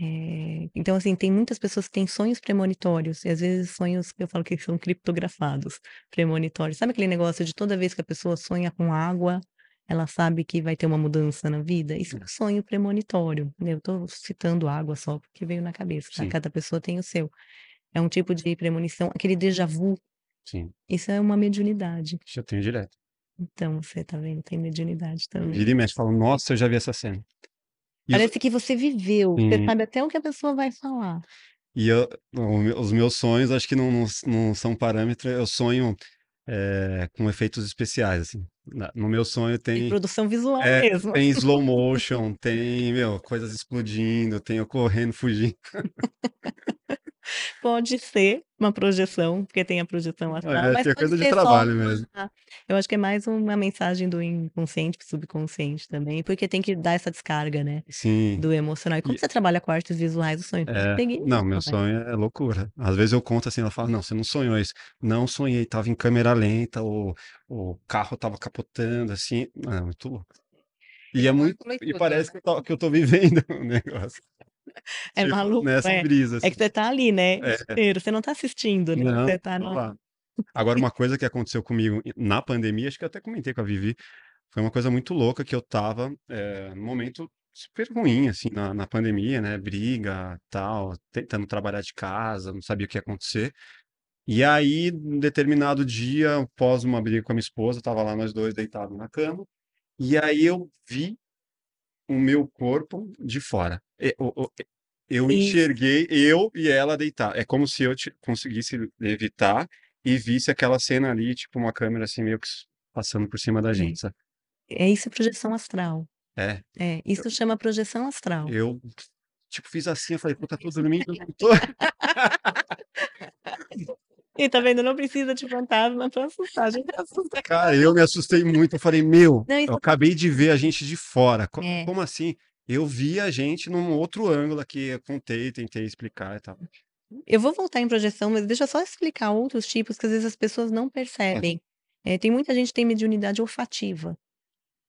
Eh, então assim, tem muitas pessoas que têm sonhos premonitórios, e às vezes sonhos que eu falo que são criptografados, premonitórios. Sabe aquele negócio de toda vez que a pessoa sonha com água, ela sabe que vai ter uma mudança na vida? Isso é um sonho premonitório, né, eu tô citando água só porque veio na cabeça, tá, cada pessoa tem o seu. É um tipo de premonição, aquele déjà vu,
Sim,
isso é uma mediunidade.
isso eu tenho direto.
Então, você tá vendo, tem mediunidade também.
Vira e mexe, falo, nossa, eu já vi essa cena. E eu,
Parece que você viveu, você
Sim.
sabe até o que a pessoa vai falar.
e eu- os meus sonhos, acho que não, não, não são parâmetro, eu sonho é, com efeitos especiais, assim. No meu sonho
Tem
tem,
produção visual
é,
mesmo.
tem slow motion, tem, meu, coisas explodindo, tem eu correndo, fugindo.
Pode ser uma projeção, porque tem a projeção astral,
É,
mas
é coisa de
só
trabalho mesmo.
eu acho que é mais uma mensagem do inconsciente para o subconsciente também, porque tem que dar essa descarga, né,
Sim.
do emocional. E como
E-
você trabalha com artes visuais, o sonho
É,
consegue
não, meu
né.
sonho é loucura. Às vezes eu conto assim, ela fala, não, você não sonhou isso. Não sonhei, tava em câmera lenta, o, o carro tava capotando, assim. Não, é muito louco. E é muito, e
tudo.
parece que eu tô, que eu tô vivendo o negócio.
É
Tipo,
maluco,
nessa
é.
brisa,
É que
assim.
você tá ali, né,
É.
você não tá assistindo, né,
Não,
você tá no
lá. Agora, uma coisa que aconteceu comigo na pandemia, acho que eu até comentei com a Vivi, foi uma coisa muito louca que eu tava é, num momento super ruim, assim, na, na pandemia, né? Briga, tal, tentando trabalhar de casa, não sabia o que ia acontecer. E aí, um determinado dia, após uma briga com a minha esposa, tava lá nós dois deitados na cama, e aí eu vi o meu corpo de fora. E- o- Eu
Isso.
enxerguei eu e ela deitar. É como se eu te- conseguisse levitar e visse aquela cena ali, tipo uma câmera assim, meio que passando por cima da gente, sabe?
É isso é projeção astral.
É,
É, isso chama projeção astral.
eu, tipo, fiz assim, eu falei, pô, tá tudo dormindo? Tô.
E tá vendo, não precisa de fantasma pra assustar, a gente assusta.
Cara, eu me assustei muito. Eu falei, meu,
Não,
eu acabei de ver a gente de fora. Co-
É.
Como assim? Eu vi a gente num outro ângulo aqui, eu contei, tentei explicar e tal.
Eu vou voltar em projeção, mas deixa eu só explicar outros tipos que às vezes as pessoas não percebem. Eh, tem muita gente que tem mediunidade olfativa,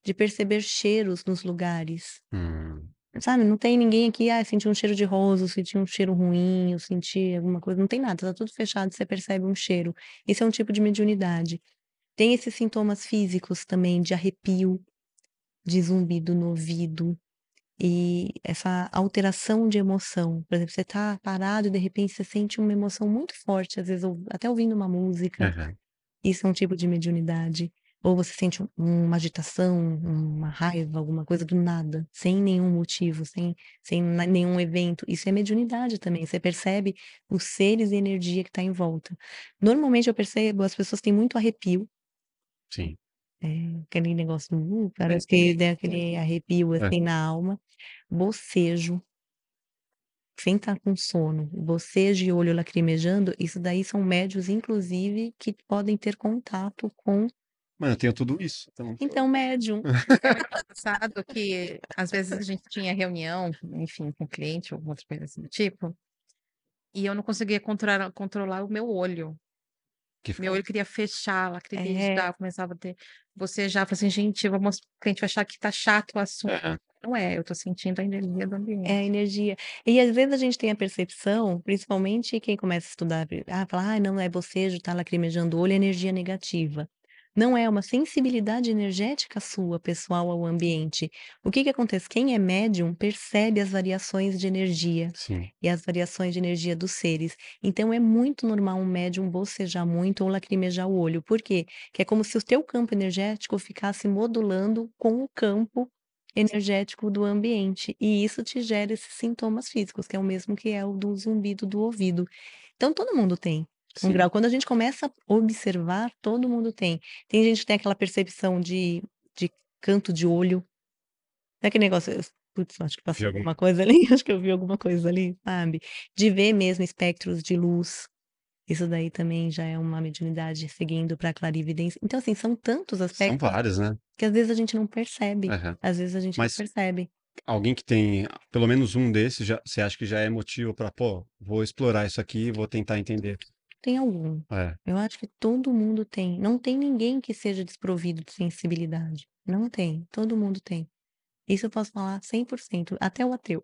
de perceber cheiros nos lugares.
Hum,
Sabe, não tem ninguém aqui, ah, senti um cheiro de rosa, senti um cheiro ruim, eu senti alguma coisa, não tem nada, tá tudo fechado, você percebe um cheiro. Esse é um tipo de mediunidade. Tem esses sintomas físicos também, de arrepio, de zumbido no ouvido, e essa alteração de emoção. Por exemplo, você tá parado e de repente você sente uma emoção muito forte, às vezes até ouvindo uma música,
aham.
isso é um tipo de mediunidade. Ou você sente um- uma agitação, uma raiva, alguma coisa do nada, sem nenhum motivo, sem, sem nenhum evento. Isso é mediunidade também. Você percebe os seres e energia que está em volta. Normalmente eu percebo, as pessoas têm muito arrepio,
Sim.
é, aquele negócio, uh, parece que dá aquele arrepio
É.
assim na alma. Bocejo, sem estar com sono, bocejo e olho lacrimejando, isso daí são médios, inclusive, que podem ter contato com.
Mas eu tenho tudo isso. Então,
Então, médium.
É muito engraçado que às vezes a gente tinha reunião, enfim, com cliente ou alguma outra coisa assim do tipo, e eu não conseguia controlar, controlar o meu olho.
que
Meu olho queria fechar,
É.
lacrimejar, eu começava a ter. Você já falou assim, gente, mostrar, o cliente vai achar que tá chato o assunto.
É,
Não é, eu tô sentindo a energia do ambiente.
É a energia. E às vezes a gente tem a percepção, principalmente quem começa a estudar, ah, fala, ah, não é bocejo, tá lacrimejando o olho, é energia negativa. Não é uma sensibilidade energética sua, pessoal, ao ambiente. O que que acontece? Quem é médium percebe as variações de energia
sim.
e as variações de energia dos seres. Então é muito normal um médium bocejar muito ou lacrimejar o olho. Por quê? Que é como se o teu campo energético ficasse modulando com o campo energético do ambiente. E isso te gera esses sintomas físicos, que é o mesmo que é o do zumbido do ouvido. Então todo mundo tem um
Sim.
grau. Quando a gente começa a observar, todo mundo tem. Tem gente que tem aquela percepção de, de canto de olho. É aquele negócio, eu- putz, acho que passou
algum-
alguma coisa ali, acho que eu vi alguma coisa ali, sabe? De ver mesmo espectros de luz. Isso daí também já é uma mediunidade seguindo para clarividência. Então, assim, são tantos
São
aspectos
vários, né?
que às vezes a gente não percebe.
Aham.
Às vezes a gente
Mas-
não percebe.
Alguém que tem pelo menos um desses, já, você acha que já é motivo para, pô, vou explorar isso aqui e vou tentar entender.
Tem algum.
É,
Eu acho que todo mundo tem. Não tem ninguém que seja desprovido de sensibilidade. Não tem. Todo mundo tem. Isso eu posso falar 100%. Até o ateu.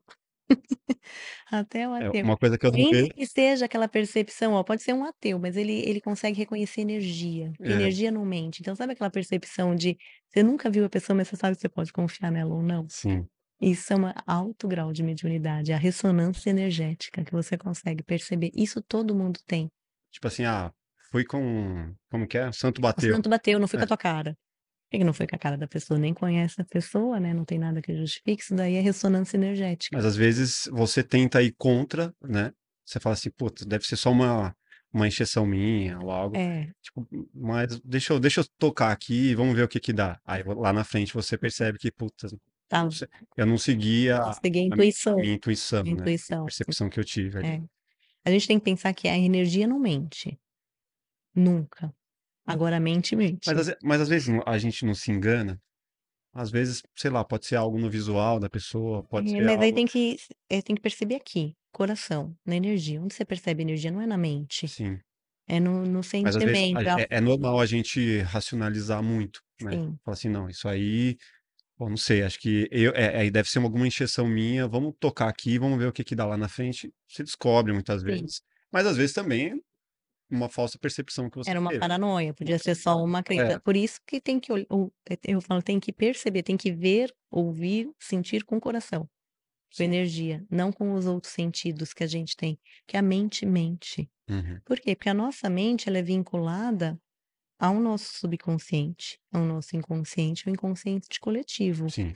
Até o
é
ateu.
uma coisa que eu não
Ainda
vejo.
que seja aquela percepção, ó, pode ser um ateu, mas ele, ele consegue reconhecer energia.
É.
Energia não mente. Então, sabe aquela percepção de você nunca viu a pessoa, mas você sabe que você pode confiar nela ou não?
Sim.
Isso é um alto grau de mediunidade, é a ressonância energética que você consegue perceber. Isso todo mundo tem.
Tipo assim, ah, fui com. Como que é? Santo
O
bateu.
santo bateu, não com
É.
a tua cara. Por que que não foi com a cara da pessoa? Nem conhece a pessoa, né? Não tem nada que justifique. Isso daí é ressonância energética.
Mas às vezes você tenta ir contra, né? Você fala assim, putz, deve ser só uma, uma encheção minha ou algo.
É,
Tipo, mas deixa eu, deixa eu tocar aqui e vamos ver o que que dá. Aí lá na frente você percebe que, putz,
tá.
eu não segui a,
Seguir a
a
intuição.
minha intuição,
A
né? A
intuição.
percepção que eu tive ali.
É. A gente tem que pensar que a energia não mente. Nunca. Agora a mente mente.
Mas, às- mas às vezes a gente não se engana. Às vezes, sei lá, pode ser algo no visual da pessoa, pode
É,
ser
mas aí
algo.
tem que, é, tem que perceber aqui, coração, na energia. Onde você percebe energia não é na mente,
Sim.
é no, no
Mas às vezes
sentimento. é
é, é normal a gente racionalizar muito, né?
Sim.
Falar assim, não, isso aí, bom, não sei, acho que eu, é, aí deve ser alguma encheção minha, vamos tocar aqui, vamos ver o que que dá lá na frente. Se descobre muitas
Sim.
vezes. Mas às vezes também é uma falsa percepção que você
Era uma
teve.
paranoia, podia ser só uma crença.
É.
Por isso que tem que, ol- o- eu falo, tem que perceber, tem que ver, ouvir, sentir com o coração, com
Sim.
energia, não com os outros sentidos que a gente tem, que a mente mente.
Uhum.
Por quê? Porque a nossa mente ela é vinculada ao nosso subconsciente, ao nosso inconsciente, o inconsciente coletivo.
Sim.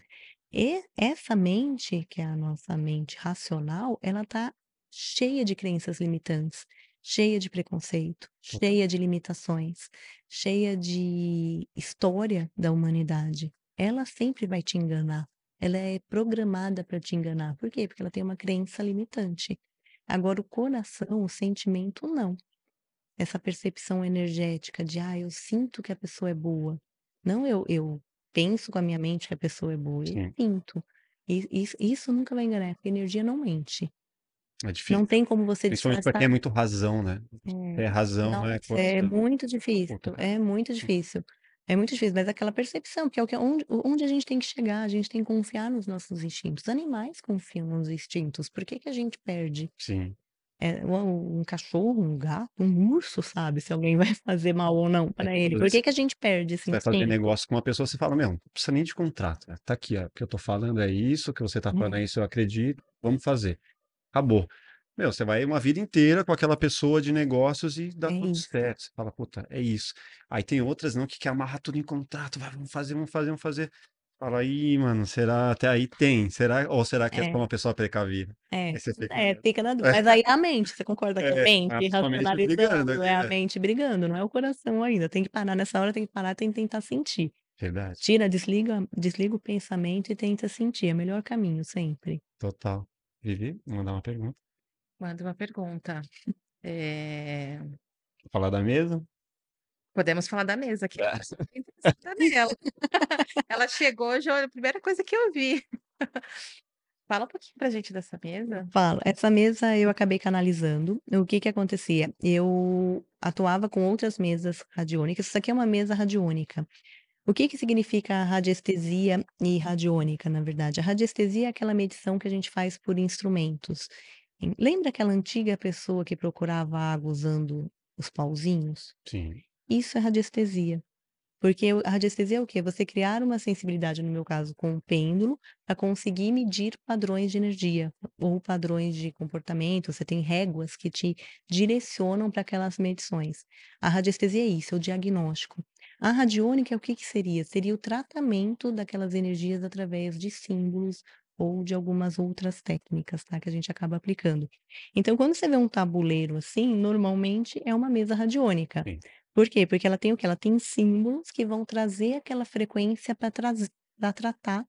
E essa mente, que é a nossa mente racional, ela está cheia de crenças limitantes, cheia de preconceito, cheia de limitações, cheia de história da humanidade. Ela sempre vai te enganar. Ela é programada para te enganar. Por quê? Porque ela tem uma crença limitante. Agora, o coração, o sentimento, não. Essa percepção energética de, ah, eu sinto que a pessoa é boa. Não eu, eu penso com a minha mente que a pessoa é boa, eu
Sim.
sinto. E isso, isso nunca vai enganar, porque energia não mente.
É difícil.
Não tem como você
Principalmente para quem é
disfarçar.
muito razão, né?
É,
É razão,
não,
é
é
coração.
muito difícil, é muito difícil. É muito difícil, mas aquela percepção, que é o que onde, onde a gente tem que chegar, a gente tem que confiar nos nossos instintos. Animais confiam nos instintos. Por que, que a gente perde?
Sim.
É, um, um cachorro, um gato, um urso sabe se alguém vai fazer mal ou não
É,
para ele.
às
Por que, que a gente perde esse
você vai fazer
instinto?
negócio com uma pessoa, você fala, meu, não precisa nem de contrato. né? Tá aqui, ó, o que eu tô falando é isso, o que você tá falando
É,
é isso, eu acredito, vamos fazer. Acabou. Meu, você vai uma vida inteira com aquela pessoa de negócios e dá
é
tudo
isso.
certo. Você fala, puta, é isso. Aí tem outras não que quer amarrar tudo em contrato, vai, vamos fazer, vamos fazer, vamos fazer. Fala aí, mano, será? Até aí tem. Será? Ou será que é
É,
uma pessoa precavida?
é,
fica.
é, fica na dúvida. Mas aí a mente, você concorda que a
É,
mente
a sua mente
racionalizando
ali,
é a mente brigando, não é o coração ainda. Tem que parar nessa hora, tem que parar, tem que tentar sentir.
Verdade,
Tira, desliga, desliga o pensamento e tenta sentir. É o melhor caminho sempre.
total. Vivi, vou mandar uma pergunta.
Manda uma pergunta. É,
Vou falar da mesa?
Podemos falar da mesa aqui. Nela. Ela chegou, já a primeira coisa que eu vi. Fala um pouquinho pra gente dessa mesa.
Falo, essa mesa eu acabei canalizando. O que que acontecia? Eu atuava com outras mesas radiônicas. Isso aqui é uma mesa radiônica. O que que significa radiestesia e radiônica, na verdade? A radiestesia é aquela medição que a gente faz por instrumentos. Em- Lembra aquela antiga pessoa que procurava água usando os pauzinhos?
Sim.
Isso é radiestesia. Porque a radiestesia é o quê? Você criar uma sensibilidade, no meu caso, com um pêndulo, para conseguir medir padrões de energia ou padrões de comportamento. Você tem réguas que te direcionam para aquelas medições. A radiestesia é isso, é o diagnóstico. A radiônica, o que que seria? Seria o tratamento daquelas energias através de símbolos ou de algumas outras técnicas, tá? Que a gente acaba aplicando. Então, quando você vê um tabuleiro assim, normalmente é uma mesa radiônica.
Sim.
Por quê? Porque ela tem o quê? Ela tem símbolos que vão trazer aquela frequência para tratar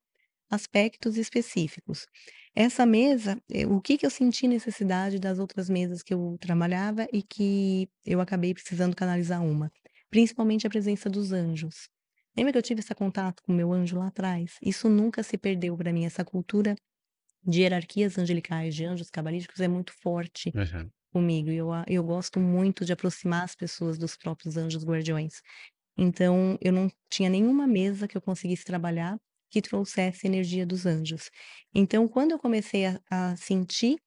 aspectos específicos. Essa mesa, eh, o que que eu senti necessidade das outras mesas que eu trabalhava e que eu acabei precisando canalizar uma? Principalmente a presença dos anjos. Lembra que eu tive esse contato com meu anjo lá atrás? Isso nunca se perdeu para mim, essa cultura de hierarquias angelicais, de anjos cabalísticos é muito forte
Uhum.
Comigo. Eu, eu gosto muito de aproximar as pessoas dos próprios anjos guardiões. Então, eu não tinha nenhuma mesa que eu conseguisse trabalhar que trouxesse energia dos anjos. Então, quando eu comecei a, a sentir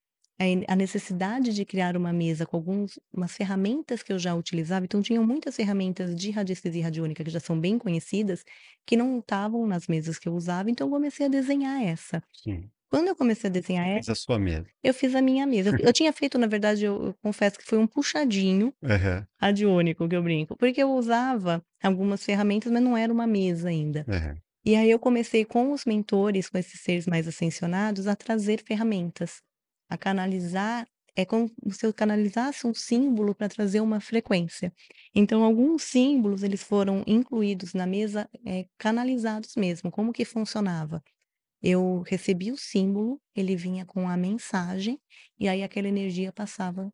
a necessidade de criar uma mesa com alguns umas ferramentas que eu já utilizava, então tinham muitas ferramentas de radiestesia radiônica que já são bem conhecidas, que não estavam nas mesas que eu usava, então eu comecei a desenhar essa.
Sim.
Quando eu comecei a desenhar
Fez
essa
a sua mesa.
eu fiz a minha mesa. Eu tinha feito, na verdade, eu eu confesso que foi um puxadinho
Aham.
radiônico que eu brinco, porque eu usava algumas ferramentas, mas não era uma mesa ainda.
Aham.
E aí eu comecei com os mentores, com esses seres mais ascensionados, a trazer ferramentas, a canalizar é como se eu canalizasse um símbolo para trazer uma frequência. Então alguns símbolos, eles foram incluídos na mesa, eh, canalizados mesmo. Como que funcionava? Eu recebia o símbolo, ele vinha com a mensagem, e aí aquela energia passava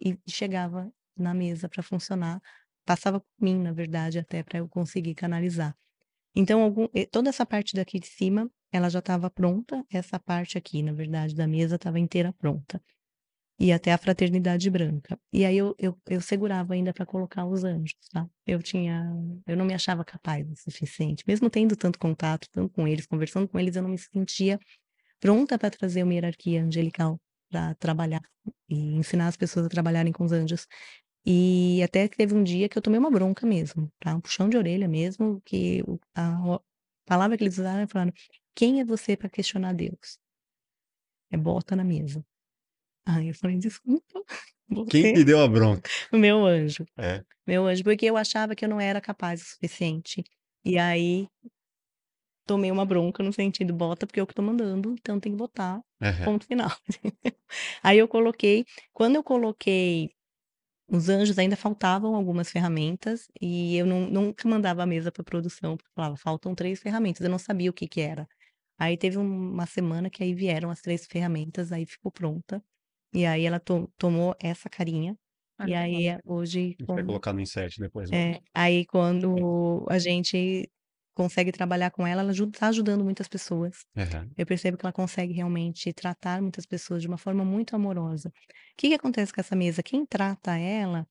e chegava na mesa para funcionar, passava por mim, na verdade, até para eu conseguir canalizar. Então algum eh, toda essa parte daqui de cima, ela já estava pronta, essa parte aqui, na verdade, da mesa estava inteira pronta. E até a fraternidade branca. E aí eu eu eu segurava ainda para colocar os anjos, tá. Eu tinha eu não me achava capaz o suficiente, mesmo tendo tanto contato, tanto com eles, conversando com eles, eu não me sentia pronta para trazer uma hierarquia angelical para trabalhar e ensinar as pessoas a trabalharem com os anjos. E até teve um dia que eu tomei uma bronca mesmo, tá, um puxão de orelha mesmo, que a palavra que eles usaram, falaram: "Quem é você para questionar Deus?" "É bota na mesa." Aí eu falei: "Desculpa,
Quem
você"
que deu a bronca?
O meu anjo.
É.
Meu anjo, porque eu achava que eu não era capaz o suficiente. E aí tomei uma bronca no sentido: "Bota, porque eu que estou mandando, então tem que botar,
Aham.
ponto final." Aí eu coloquei quando eu coloquei os anjos, ainda faltavam algumas ferramentas, e eu não nunca mandava a mesa para produção, porque falava: "Faltam 3 ferramentas", eu não sabia o que que era. Aí teve um uma semana que aí vieram as 3 ferramentas, aí ficou pronta, e aí ela to tomou essa carinha, e
Olha
aí hoje
gente vai
quando
colocar no insert depois lá.
É, aí quando a gente consegue trabalhar com ela, ela aju tá ajudando muitas pessoas.
Aham.
Eu percebo que ela consegue realmente tratar muitas pessoas de uma forma muito amorosa. Que que acontece com essa mesa? Quem trata ela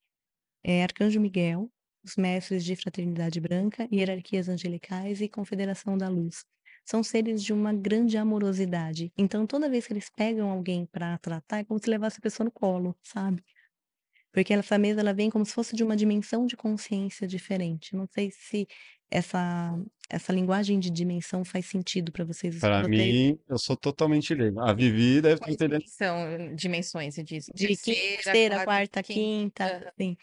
é Arcanjo Miguel, os mestres de fraternidade branca, hierarquias angelicais e confederação da luz. São seres de uma grande amorosidade, então toda vez que eles pegam alguém para tratar, é como se levasse a pessoa no colo, sabe. Porque essa mesa, ela vem como se fosse de uma dimensão de consciência diferente. Não sei se essa essa linguagem de dimensão faz sentido para vocês.
Pra
vocês
mim, eu sou totalmente leigo. A Vivi deve estar entendendo.
são dimensões, você diz?
De
Terceira, quarta,
quarta, quinta,
Aham.
assim.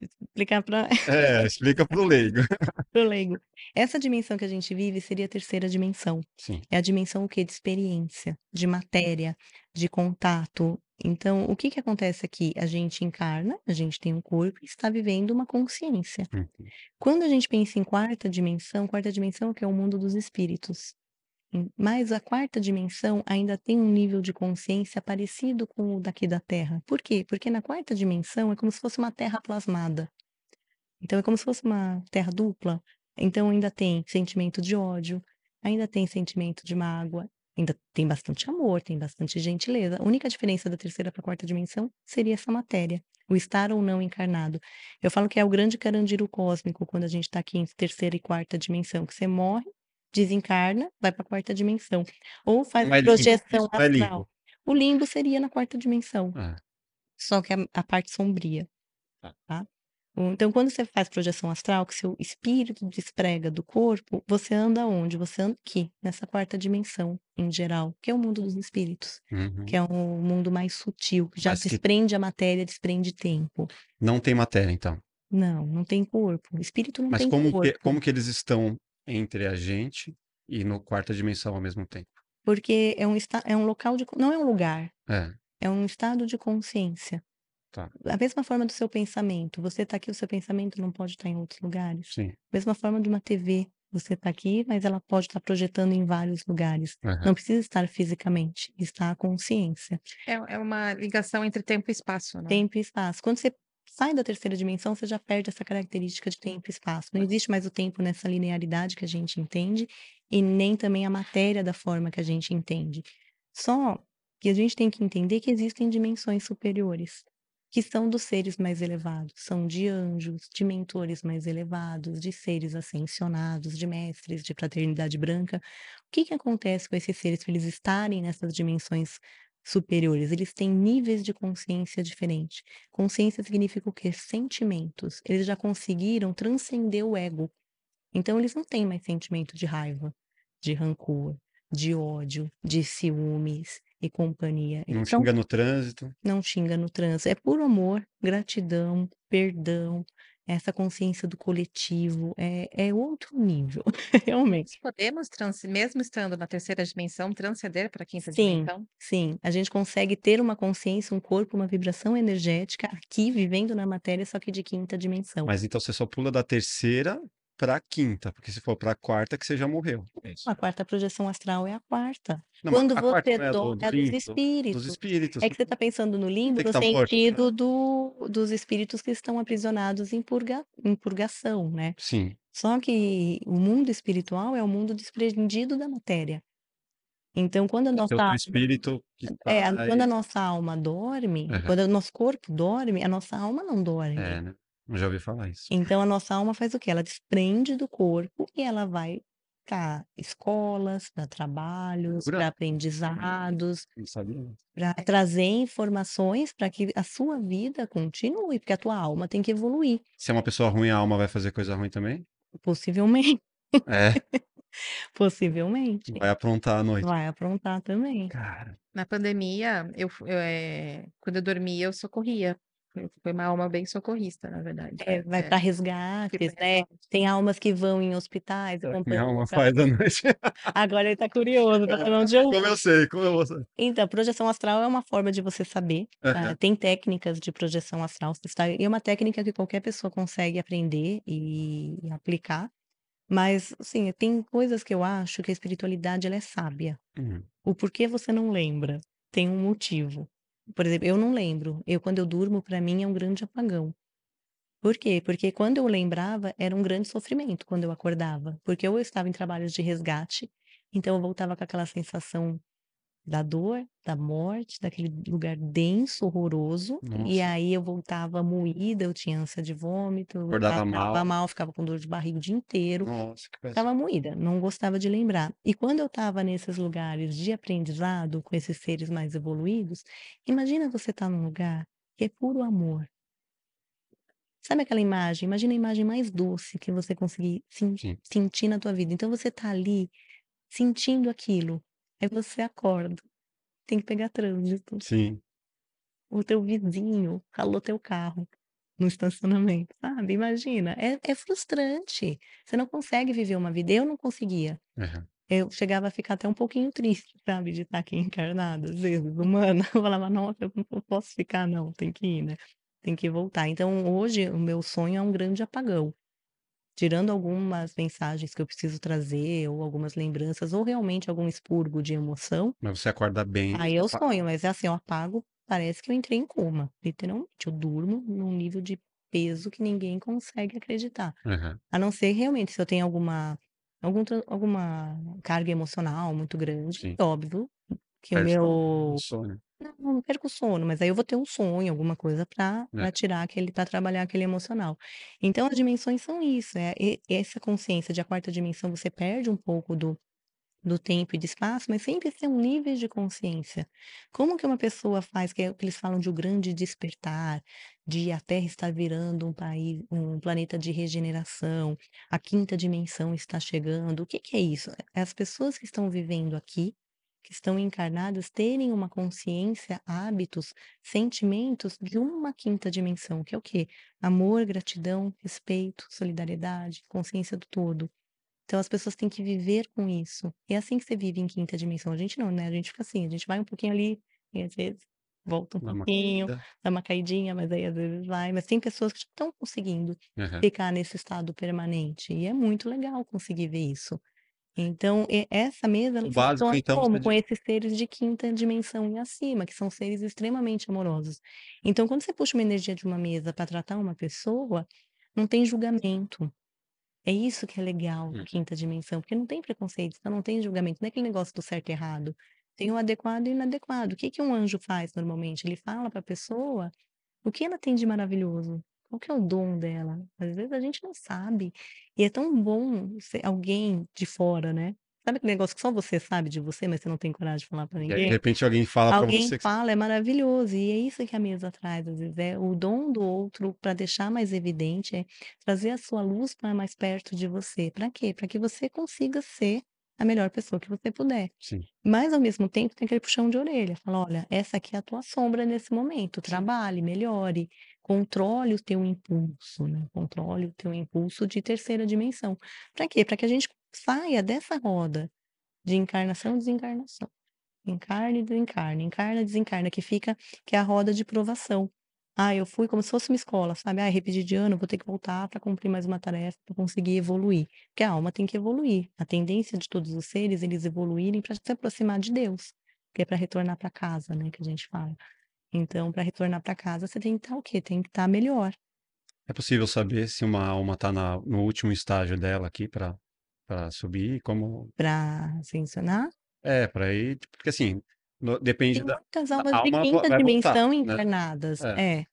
Explicar pra
É, explica para o leigo.
para o leigo. Essa dimensão que a gente vive seria a terceira dimensão.
Sim.
É a dimensão o quê? De experiência, de matéria, de contato. Então, o que que acontece aqui? A gente encarna, a gente tem um corpo e está vivendo uma consciência.
Uhum.
Quando a gente pensa em quarta dimensão, quarta dimensão que é o mundo dos espíritos. Mas a quarta dimensão ainda tem um nível de consciência parecido com o daqui da Terra. Por quê? Porque na quarta dimensão é como se fosse uma terra plasmada. Então é como se fosse uma terra dupla, então ainda tem sentimento de ódio, ainda tem sentimento de mágoa, ainda tem bastante amor, tem bastante gentileza. A única diferença da terceira para a quarta dimensão seria essa matéria, o estar ou não encarnado. Eu falo que é o grande carandiru cósmico quando a gente está aqui em terceira e quarta dimensão, que você morre, desencarna, vai para a quarta dimensão, ou faz
é
a
limbo,
projeção
isso não é limbo.
astral. O limbo seria na quarta dimensão.
É.
Só que a a parte sombria,
Tá.
tá. Então quando você faz projeção astral, que seu espírito desprega do corpo, você anda aonde? Você anda aqui, nessa quarta dimensão, em geral, que é o mundo dos espíritos, que
Uhum.
é um mundo mais sutil, que já
Mas que
desprende a matéria, desprende tempo.
Não tem matéria, então.
Não, não tem corpo. O espírito não
Mas
tem
como que
corpo.
como que eles estão entre a gente e no quarta dimensão ao mesmo tempo?
Porque é um é um local de não é um lugar,
É.
é um estado de consciência.
Tá.
A mesma forma do seu pensamento, você está aqui, o seu pensamento não pode estar em outros lugares?
Sim.
Mesma forma de uma TV, você está aqui, mas ela pode estar projetando em vários lugares.
Aham.
Não precisa estar fisicamente, está a consciência.
É é uma ligação entre tempo e espaço, né.
Tempo e espaço. Quando você sai da terceira dimensão, você já perde essa característica de tempo e espaço. Não existe mais o tempo nessa linearidade que a gente entende, e nem também a matéria da forma que a gente entende. Só que a gente tem que entender que existem dimensões superiores, que são dos seres mais elevados, são de anjos, de mentores mais elevados, de seres ascensionados, de mestres de fraternidade branca. O que que acontece com esses seres para eles estarem nessas dimensões superiores, eles têm níveis de consciência diferente. Consciência significa o quê? Sentimentos. Eles já conseguiram transcender o ego. Então eles não têm mais sentimento de raiva, de rancor, de ódio, de ciúmes e companhia.
Não
Então
xinga no trânsito.
não xinga no trânsito. É puro amor, gratidão, perdão, essa consciência do coletivo, é é outro nível, realmente.
Podemos trans mesmo estando na terceira dimensão, transcender pra quinta
Sim,
dimensão?
sim. A gente consegue ter uma consciência, um corpo, uma vibração energética aqui, vivendo na matéria, só que de quinta dimensão.
Mas então você só pula da terceira pra quinta, porque se for pra quarta que você já morreu. É.
A quarta projeção astral é a quarta.
Não,
Quando
a quarta
você
não é do
dorme
do
é dos espíritos.
Dos espíritos.
É que você tá pensando no limbo no
tá morto.
sentido do dos espíritos que estão aprisionados em purga em purgação, né.
Sim.
Só que o mundo espiritual é o mundo desprendido da matéria. Então quando a
Tem
nossa alma
espírito que
é,
tá
quando a nossa alma dorme,
Aham.
quando o nosso corpo dorme, a nossa alma não dorme.
É, né. Eu já ouvi falar isso.
Então a nossa alma faz o quê? Ela desprende do corpo e ela vai pra escolas, pra trabalhos,
Jura?
pra aprendizados, pra trazer informações pra que a sua vida continue, porque a tua alma tem que evoluir.
Se é uma pessoa ruim, a alma vai fazer coisa ruim também?
Possivelmente.
É.
Possivelmente.
Vai aprontar à noite.
Vai aprontar também.
Cara.
Na pandemia, eu eu, eh, quando eu dormia, eu socorria. Foi uma alma bem socorrista, na verdade.
É, vai
É.
pra
Fui
resgates,
pra
né. Tem almas que vão em hospitais
É, minha alma
perguntar
faz à noite.
Agora ele tá curioso, tá falando de
Como eu sei, como eu vou saber?
Então, projeção astral é uma forma de você saber, tá.
Aham.
Tem técnicas de projeção astral, você está e é uma técnica que qualquer pessoa consegue aprender e aplicar. Mas, assim, tem coisas que eu acho que a espiritualidade ela é sábia.
Hum.
O porquê você não lembra, tem um motivo. Por exemplo, eu não lembro. Eu quando eu durmo, pra mim é um grande apagão. Por quê? Porque quando eu lembrava, era um grande sofrimento quando eu acordava, porque ou eu estava em trabalhos de resgate, então eu voltava com aquela sensação da dor, da morte, daquele lugar denso, horroroso, e
Nossa.
aí eu voltava moída, eu tinha ânsia de vômito, eu
Acordava mal.
mal, ficava com dor de barriga o dia inteiro.
Nossa, que.
Ficava moída, não gostava de lembrar. E quando eu estava nesses lugares de aprendizado com esses seres mais evoluídos, imagina você estar num lugar que é puro amor. Sabe aquela imagem? Imagina a imagem mais doce que você conseguir sentir na tua vida. Então você tá ali, sentindo aquilo, aí você acorda, tem que pegar trânsito.
Sim.
O teu vizinho ralou teu carro no estacionamento, sabe, imagina, é é frustrante, você não consegue viver uma vida eu não conseguia.
Aham.
Eu chegava a ficar até um pouquinho triste, sabe, de estar aqui encarnada, às vezes, humana, eu falava: "Nossa, eu não posso ficar não, tem que ir, né, tem que voltar". Então hoje o meu sonho é um grande apagão. Tirando algumas mensagens que eu preciso trazer ou algumas lembranças ou realmente algum expurgo de emoção
Mas você acorda bem
aí
apa
sonho, mas é assim, eu apago, parece que eu entrei em coma, literalmente, eu durmo num nível de peso que ninguém consegue acreditar.
Aham.
A não ser realmente se eu tenho alguma algum alguma carga emocional muito grande,
Sim.
óbvio que o
Perde o
meu
sono.
Não, não perco o sono, mas aí eu vou ter um sonho, alguma coisa pra
É.
tirar aquele pra trabalhar aquele emocional. Então as dimensões são isso, é e essa consciência de a quarta dimensão você perde um pouco do do tempo e de espaço, mas sempre são níveis de consciência. Como que uma pessoa faz, que é o que eles falam de o grande despertar, de a Terra estar virando um país um planeta de regeneração, a quinta dimensão está chegando, o que que é isso? É as pessoas que estão vivendo aqui, que estão encarnadas, terem uma consciência, hábitos, sentimentos de uma quinta dimensão, que é o quê? Amor, gratidão, respeito, solidariedade, consciência do todo. Então as pessoas têm que viver com isso. É assim que você vive em quinta dimensão, a gente não, né, a gente fica assim, a gente vai um pouquinho ali, e às vezes volta um
Dá uma
pouquinho,
caída.
dá uma caidinha, mas aí às vezes vai, mas tem pessoas que estão conseguindo
Aham.
ficar nesse estado permanente, e é muito legal conseguir ver isso. Então, essa mesa
O básico então
como? Com esses seres de quinta dimensão e acima, que são seres extremamente amorosos. Então quando você puxa uma energia de uma mesa pra tratar uma pessoa, não tem julgamento. É isso que é legal da
Hum.
quinta dimensão, porque não tem preconceito, então não tem julgamento, não é aquele negócio do certo e errado. Tem o adequado e o inadequado. O que que um anjo faz normalmente? Ele fala pra pessoa o que ela tem de maravilhoso, qual que é o dom dela. Às vezes a gente não sabe, e é tão bom ser alguém de fora, né, sabe aquele negócio que só você sabe de você, mas você não tem coragem de falar pra
E aí, de
ninguém?
repente, alguém fala
Alguém
você que
fala, é maravilhoso. E é isso que a mesa traz, às vezes, é o dom do outro para deixar mais evidente, é trazer a sua luz para mais perto de você. Para quê? Para que você consiga ser a melhor pessoa que você puder.
Sim.
Mas, ao mesmo tempo, tem aquele puxão de orelha. Fala, olha, essa aqui é a tua sombra nesse momento. Trabalhe, melhore, controle o teu impulso, né? Controle o teu impulso de terceira dimensão. Para quê? Para que a gente saia dessa roda de encarnação e desencarnação. Encarne e desencarne, encarna e desencarna, que fica, que é a roda de provação. Ah, eu fui como se fosse uma escola, sabe? Ah, repetir de ano, vou ter que voltar para cumprir mais uma tarefa, para conseguir evoluir. Porque a alma tem que evoluir. A tendência de todos os seres, eles evoluírem para se aproximar de Deus, que é para retornar para casa, né, que a gente fala. Então, para retornar para casa, você tem que estar o quê? Tem que estar melhor.
É possível saber se uma alma tá na, no último estágio dela aqui pra subir? Como.
Para ascensionar.
É, pra ir. Porque assim, no- depende
Tem
da.
muitas almas de
alma vo-
quinta
vai voltar,
dimensão
né?
encarnadas.
É.
É.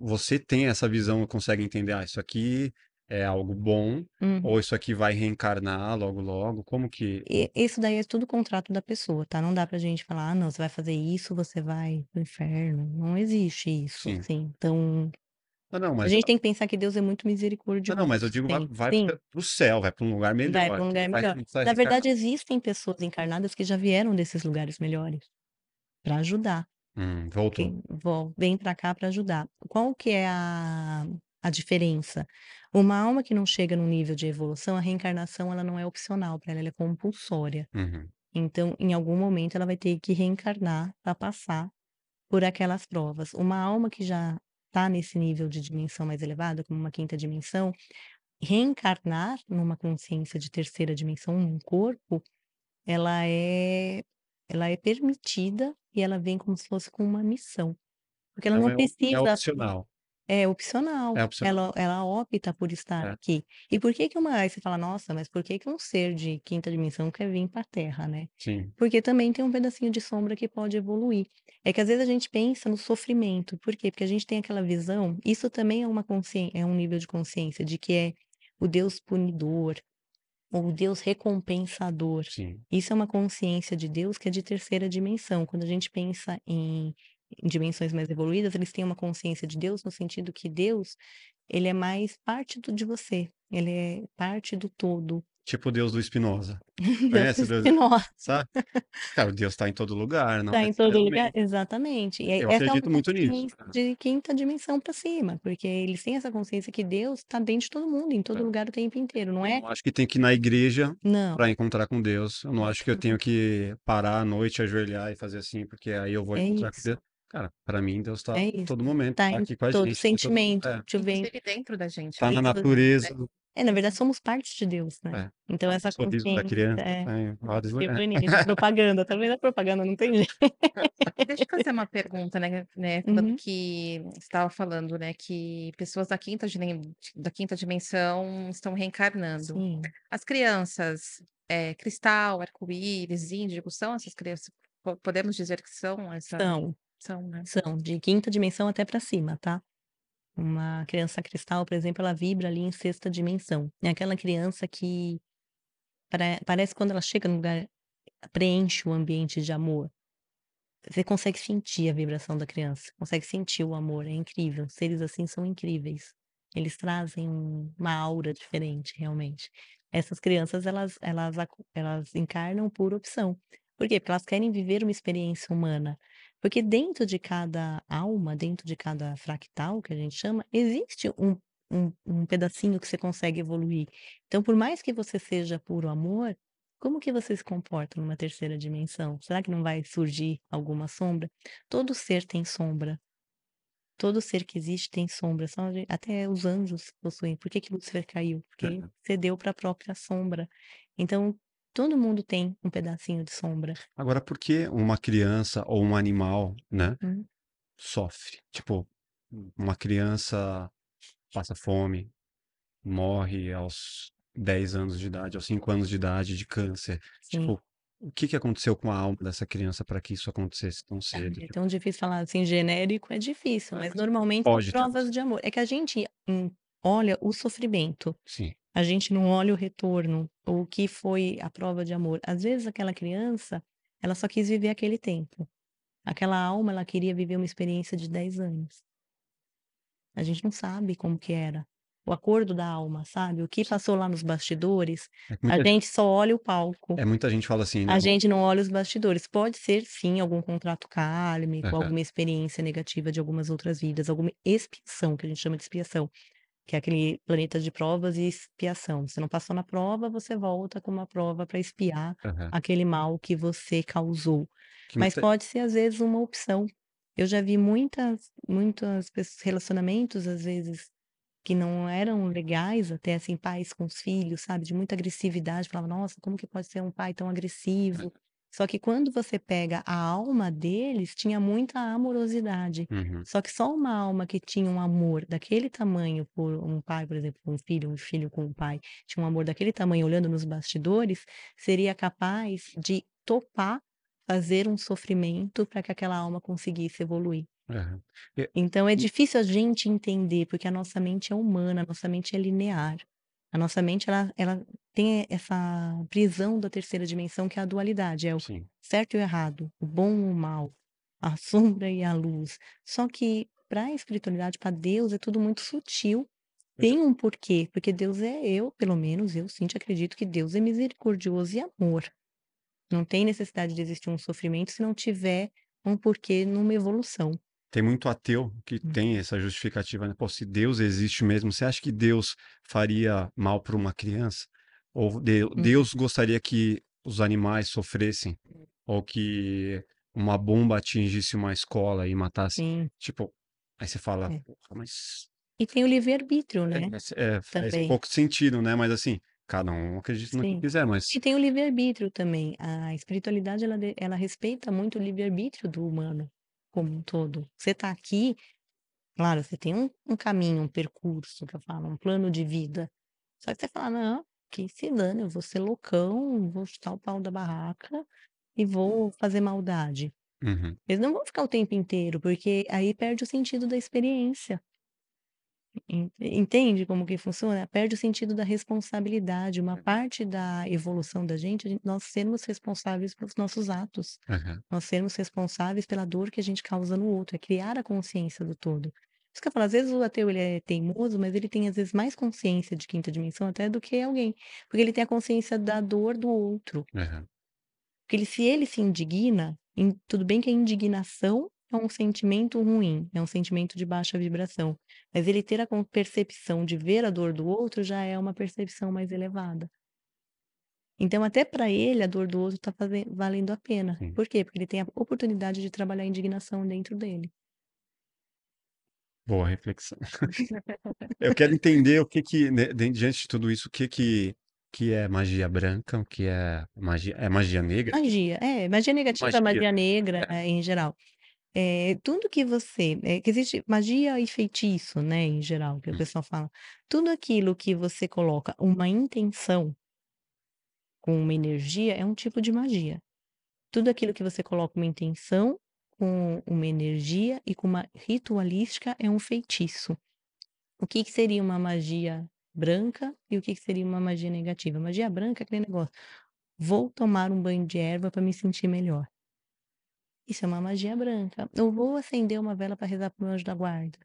Você tem essa visão, consegue entender, ah, isso aqui é algo bom,
Uhum.
ou isso aqui vai reencarnar logo logo? Como que.
E isso daí é tudo contrato da pessoa, tá? Não dá pra gente falar, ah, não, você vai fazer isso, você vai pro inferno. Não existe isso,
Sim.
assim. Então,
Não, não,
a
mas.
gente tem que pensar que Deus é muito misericordioso.
não, mas eu digo, vai,
Sim,
vai pra- pro céu, vai pra um lugar
vai
melhor.
para um
que
lugar
vai,
melhor.
vai
Na verdade, existem pessoas encarnadas que já vieram desses lugares melhores para ajudar.
Hum, voltou.
Vem para cá para ajudar. Qual que é a, a diferença? Uma alma que não chega num nível de evolução, a reencarnação ela não é opcional para ela, ela é compulsória.
Uhum.
Então, em algum momento, ela vai ter que reencarnar para passar por aquelas provas. Uma alma que já está nesse nível de dimensão mais elevada, como uma quinta dimensão, reencarnar numa consciência de terceira dimensão, num corpo, ela é, ela é permitida e ela vem como se fosse com uma missão. Porque ela
Então
não
é, é
precisa
opcional.
É opcional.
É opcional.
Ela, ela opta por estar
É.
aqui. E por que que uma, aí você fala, nossa, mas por que que um ser de quinta dimensão quer vir para a Terra, né?
Sim.
Porque também tem um pedacinho de sombra que pode evoluir. É que às vezes a gente pensa no sofrimento. Por quê? Porque a gente tem aquela visão, isso também é uma consciência, é um nível de consciência de que é o Deus punidor, ou o Deus recompensador.
Sim.
Isso é uma consciência de Deus que é de terceira dimensão. Quando a gente pensa em, em dimensões mais evoluídas, eles têm uma consciência de Deus no sentido que Deus, ele é mais parte do, de você. Ele é parte do todo.
Tipo o Deus do Spinoza.
Deus
Conhece o Deus?
Spinoza.
Sabe? Cara, Deus está em todo lugar, não
Tá em todo lugar? Exatamente. E
Eu
é
acredito muito nisso.
de quinta dimensão para cima, porque eles têm essa consciência que Deus está dentro de todo mundo, em todo
É.
lugar o tempo inteiro, não
Eu
é?
não acho que tem que ir na igreja
Não.
para encontrar com Deus. Eu não acho que eu tenho que parar à noite, ajoelhar e fazer assim, porque aí eu vou
É
encontrar com
isso.
Deus. Cara, para mim, Deus está
É
todo momento,
Tá
tá
em
aqui com a
todo
gente. em todo-
sentimento.
é,
Deixa eu ver.
Inclusive dentro da gente
tá na natureza,
né?
É, na verdade, somos parte de Deus, né?
é,
Então, essa
sorriso da
consciência
criança,
é.
tá lugares.
bonito. Propaganda, tá vendo a propaganda? Não tem jeito.
Deixa eu fazer uma pergunta, né, né, falando
Uhum.
que você estava falando, né, que pessoas da quinta, da quinta dimensão estão reencarnando.
Sim.
As crianças, é, cristal, arco-íris, índigo, são essas crianças? Po- Podemos dizer que são essa?
São,
São, né?
são de quinta dimensão até para cima, tá? Uma criança cristal, por exemplo, ela vibra ali em sexta dimensão. É aquela criança que pare- parece quando ela chega no lugar, preenche o ambiente de amor. Você consegue sentir a vibração da criança, consegue sentir o amor, é incrível. Seres assim são incríveis. Eles trazem um- uma aura diferente, realmente. Essas crianças, elas, elas, elas encarnam por opção. Por quê? Porque elas querem viver uma experiência humana. Porque dentro de cada alma, dentro de cada fractal, que a gente chama, existe um, um, um pedacinho que você consegue evoluir. Então, por mais que você seja puro amor, como que você se comporta numa terceira dimensão? Será que não vai surgir alguma sombra? Todo ser tem sombra. Todo ser que existe tem sombra. Até os anjos possuem. Por que que Lúcifer caiu? Porque
É.
cedeu para a própria sombra. Então, todo mundo tem um pedacinho de sombra.
Agora, por que uma criança ou um animal, né,
Hum.
sofre? Tipo, uma criança passa fome, morre aos 10 anos de idade, aos 5 anos de idade de câncer.
Sim.
Tipo, o que que aconteceu com a alma dessa criança para que isso acontecesse tão
Ah,
cedo?
é
Tipo,
tão difícil falar assim, genérico é difícil,
É,
mas normalmente
pode
provas de amor. É que a gente hum, olha o sofrimento.
Sim,
A gente não olha o retorno, ou o que foi a prova de amor. Às vezes aquela criança, ela só quis viver aquele tempo. Aquela alma, ela queria viver uma experiência de 10 anos. A gente não sabe como que era. O acordo da alma, sabe? O que passou lá nos bastidores,
É
a gente só olha o palco.
é, muita gente fala assim, né?
A gente não olha os bastidores. Pode ser, sim, algum contrato kármico,
Aham.
alguma experiência negativa de algumas outras vidas, alguma expiação, que a gente chama de expiação, que é aquele planeta de provas e expiação. Você não passou na prova, você volta com uma prova para expiar
Aham.
aquele mal que você causou.
Que
Mas
muita
pode ser, às vezes, uma opção. Eu já vi muitas, pessoas, relacionamentos, às vezes, que não eram legais, até assim, pais com os filhos, sabe? De muita agressividade. Falava, nossa, como que pode ser um pai tão agressivo? Só que quando você pega a alma deles, tinha muita amorosidade.
Uhum.
Só que só uma alma que tinha um amor daquele tamanho por um pai, por exemplo, um filho, um filho com um pai, tinha um amor daquele tamanho olhando nos bastidores, seria capaz de topar fazer um sofrimento para que aquela alma conseguisse evoluir.
Aham. E
Então é difícil a gente entender, porque a nossa mente é humana, a nossa mente é linear. A nossa mente ela ela tem essa prisão da terceira dimensão, que é a dualidade, é o
Sim.
certo e o errado, o bom e o mal, a sombra e a luz. Só que para a espiritualidade, para Deus, é tudo muito sutil. Tem um porquê, porque Deus é eu, pelo menos eu, Cintia, acredito que Deus é misericordioso e amor. Não tem necessidade de existir um sofrimento se não tiver um porquê numa evolução.
Tem muito ateu que
Hum.
tem essa justificativa, né? Pô, se Deus existe mesmo, você acha que Deus faria mal para uma criança? Ou
Hum.
Deus gostaria que os animais sofressem? Ou que uma bomba atingisse uma escola e matasse?
Sim.
Tipo, aí você fala,
É.
"Porra, mas
E tem o livre-arbítrio,
é,
né?
é, faz
Também.
pouco sentido, né? Mas assim, cada um acredita no que quiser, mas
E tem o livre-arbítrio também. A espiritualidade, ela, ela respeita muito o livre-arbítrio do humano como um todo. Você está aqui, claro, você tem um, um caminho, um percurso, que eu falo, um plano de vida. Só que você fala, não, que se dane, eu vou ser loucão, vou chutar o pau da barraca e vou fazer maldade.
Uhum.
Eles não vão ficar o tempo inteiro, porque aí perde o sentido da experiência. En- Entende como que funciona? Perde o sentido da responsabilidade. Uma parte da evolução da gente, nós sermos responsáveis pelos nossos atos.
Aham.
Nós sermos responsáveis pela dor que a gente causa no outro. É criar a consciência do todo. Isso que eu falo, às vezes o ateu ele é teimoso, mas ele tem às vezes mais consciência de quinta dimensão até do que alguém. Porque ele tem a consciência da dor do outro.
Aham.
Porque ele, se ele se indigna, em- tudo bem que a indignação é um sentimento ruim, é um sentimento de baixa vibração. Mas ele ter a percepção de ver a dor do outro já é uma percepção mais elevada. Então, até para ele, a dor do outro está valendo a pena.
Sim.
Por quê? Porque ele tem a oportunidade de trabalhar a indignação dentro dele.
Boa reflexão. Eu quero entender o que que, né, di- diante de tudo isso, o que que, que é magia branca, o que é magia, é magia negra?
Magia, é, magia negativa,
Magia.
magia negra, eh, em geral. É, tudo que você. É, que existe magia e feitiço, né, em geral, que o
Hum.
pessoal fala. Tudo aquilo que você coloca uma intenção com uma energia é um tipo de magia. Tudo aquilo que você coloca uma intenção com uma energia e com uma ritualística é um feitiço. O que, que seria uma magia branca e o que, que seria uma magia negativa? Magia branca é aquele negócio. Vou tomar um banho de erva para me sentir melhor. Isso é uma magia branca. Eu vou acender uma vela para rezar pro meu anjo da guarda.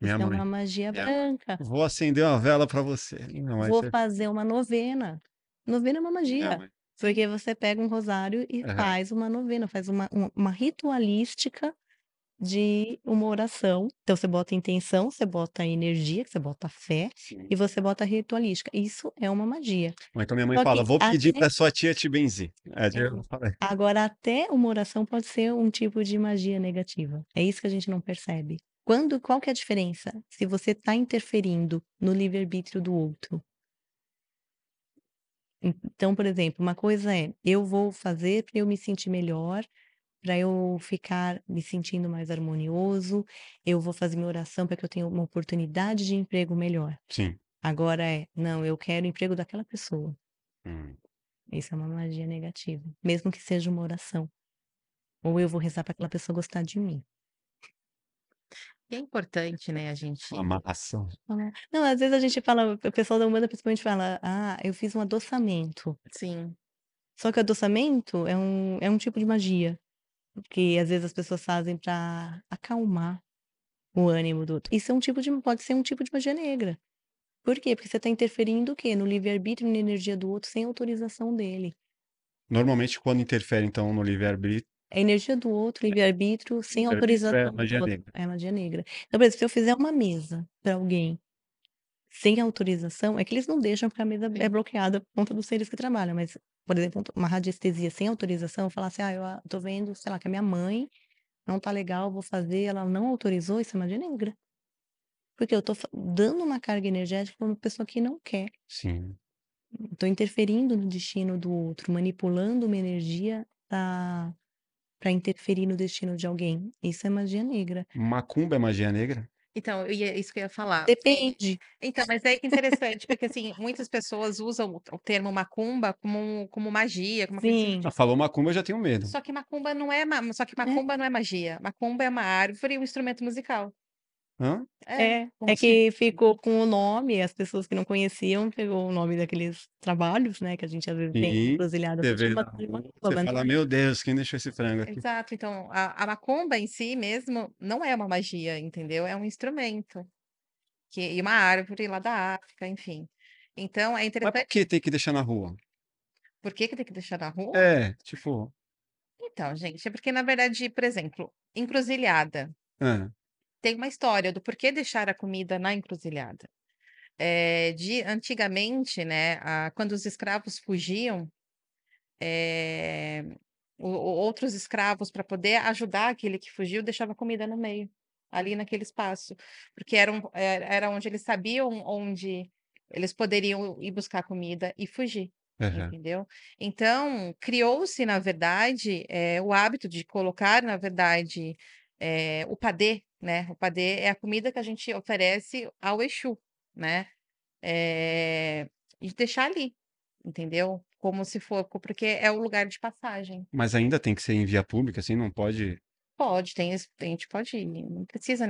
Minha
Isso é
mãe.
uma magia
Minha-
branca.
Vou acender uma vela para você. Não,
Vou
você-
fazer uma novena. Novena é uma magia. Porque você pega um rosário e
Aham.
faz uma novena, faz uma, um- uma ritualística de uma oração. Então você bota intenção, você bota energia, você bota fé
Sim.
e você bota ritualística. Isso é uma magia.
Então minha mãe
Só
fala, vou pedir
até-
para sua tia te benzer. É.
Agora, até uma oração pode ser um tipo de magia negativa. É isso que a gente não percebe. Quando, qual que é a diferença? Se você está interferindo no livre-arbítrio do outro. Então, por exemplo, uma coisa é, eu vou fazer para eu me sentir melhor, para eu ficar me sentindo mais harmonioso, eu vou fazer minha oração para que eu tenha uma oportunidade de emprego melhor.
Sim.
Agora é, não, eu quero o emprego daquela pessoa.
Hum.
Isso é uma magia negativa, mesmo que seja uma oração. Ou eu vou rezar para aquela pessoa gostar de mim.
E é importante, né, a gente
Uma amarração.
Não, às vezes a gente fala o pessoal da Umbanda principalmente fala: "Ah, eu fiz um adoçamento".
Sim.
Só que o adoçamento é um é um tipo de magia, que às vezes as pessoas fazem pra acalmar o ânimo do outro. Isso é um tipo de pode ser um tipo de magia negra. Por quê? Porque você tá interferindo o quê? No livre-arbítrio na energia do outro sem autorização dele.
Normalmente quando interfere então no livre-arbítrio
a energia do outro, livre-arbítrio, sem
é
autorização do
magia
outro.
negra.
É magia negra. Então, por exemplo, se eu fizer uma mesa pra alguém sem autorização, é que eles não deixam porque a mesa é bloqueada por conta dos seres que trabalham, mas, por exemplo, uma radiestesia sem autorização, eu falar assim: "Ah, eu a tô vendo, sei lá, que a minha mãe não tá legal, vou fazer, ela não autorizou", isso é magia negra. Porque eu tô dando uma carga energética pra uma pessoa que não quer.
Sim.
Tô interferindo no destino do outro, manipulando uma energia pra pra interferir no destino de alguém. Isso é magia negra.
Macumba é magia negra?
Então, eu ia isso que eu ia falar.
Depende.
Então, mas é que interessante, porque assim, muitas pessoas usam o termo macumba como como magia, como aquele
Sim.
Ah, falou macumba eu já tenho medo.
Só que macumba não é só que
É.
macumba não é magia. Macumba é uma árvore e um instrumento musical.
Hã?
É, é
assim?
que ficou com o nome, as pessoas que não conheciam pegou o nome daqueles trabalhos, né, que a gente às vezes tem encruzilhada,
você vê você fala:
é.
"Meu Deus, quem deixou esse frango aqui?"
Exato, então a a macumba em si mesmo não é uma magia, entendeu? É um instrumento. Que e uma árvore lá da África, enfim. Então é
Mas por
interessante
que tem que deixar na rua?
Por que que tem que deixar na rua?
É, tipo
Então, gente, é porque na verdade, por exemplo, encruzilhada.
Hã.
Tem uma história do porquê deixar a comida na encruzilhada. Eh, de antigamente, né, ah, quando os escravos fugiam, eh, o outros escravos pra poder ajudar aquele que fugiu, deixava comida no meio, ali naquele espaço, porque era um era onde eles sabiam onde eles poderiam ir buscar comida e fugir,
Aham.
entendeu? Então, criou-se na verdade, eh, o hábito de colocar na verdade, eh, o padê, né, o padê é a comida que a gente oferece ao exu, né, eh, e deixar ali, entendeu? Como se for porque é o lugar de passagem.
Mas ainda tem que ser em via pública, assim, não pode
Pode, tem a gente pode ir, não precisa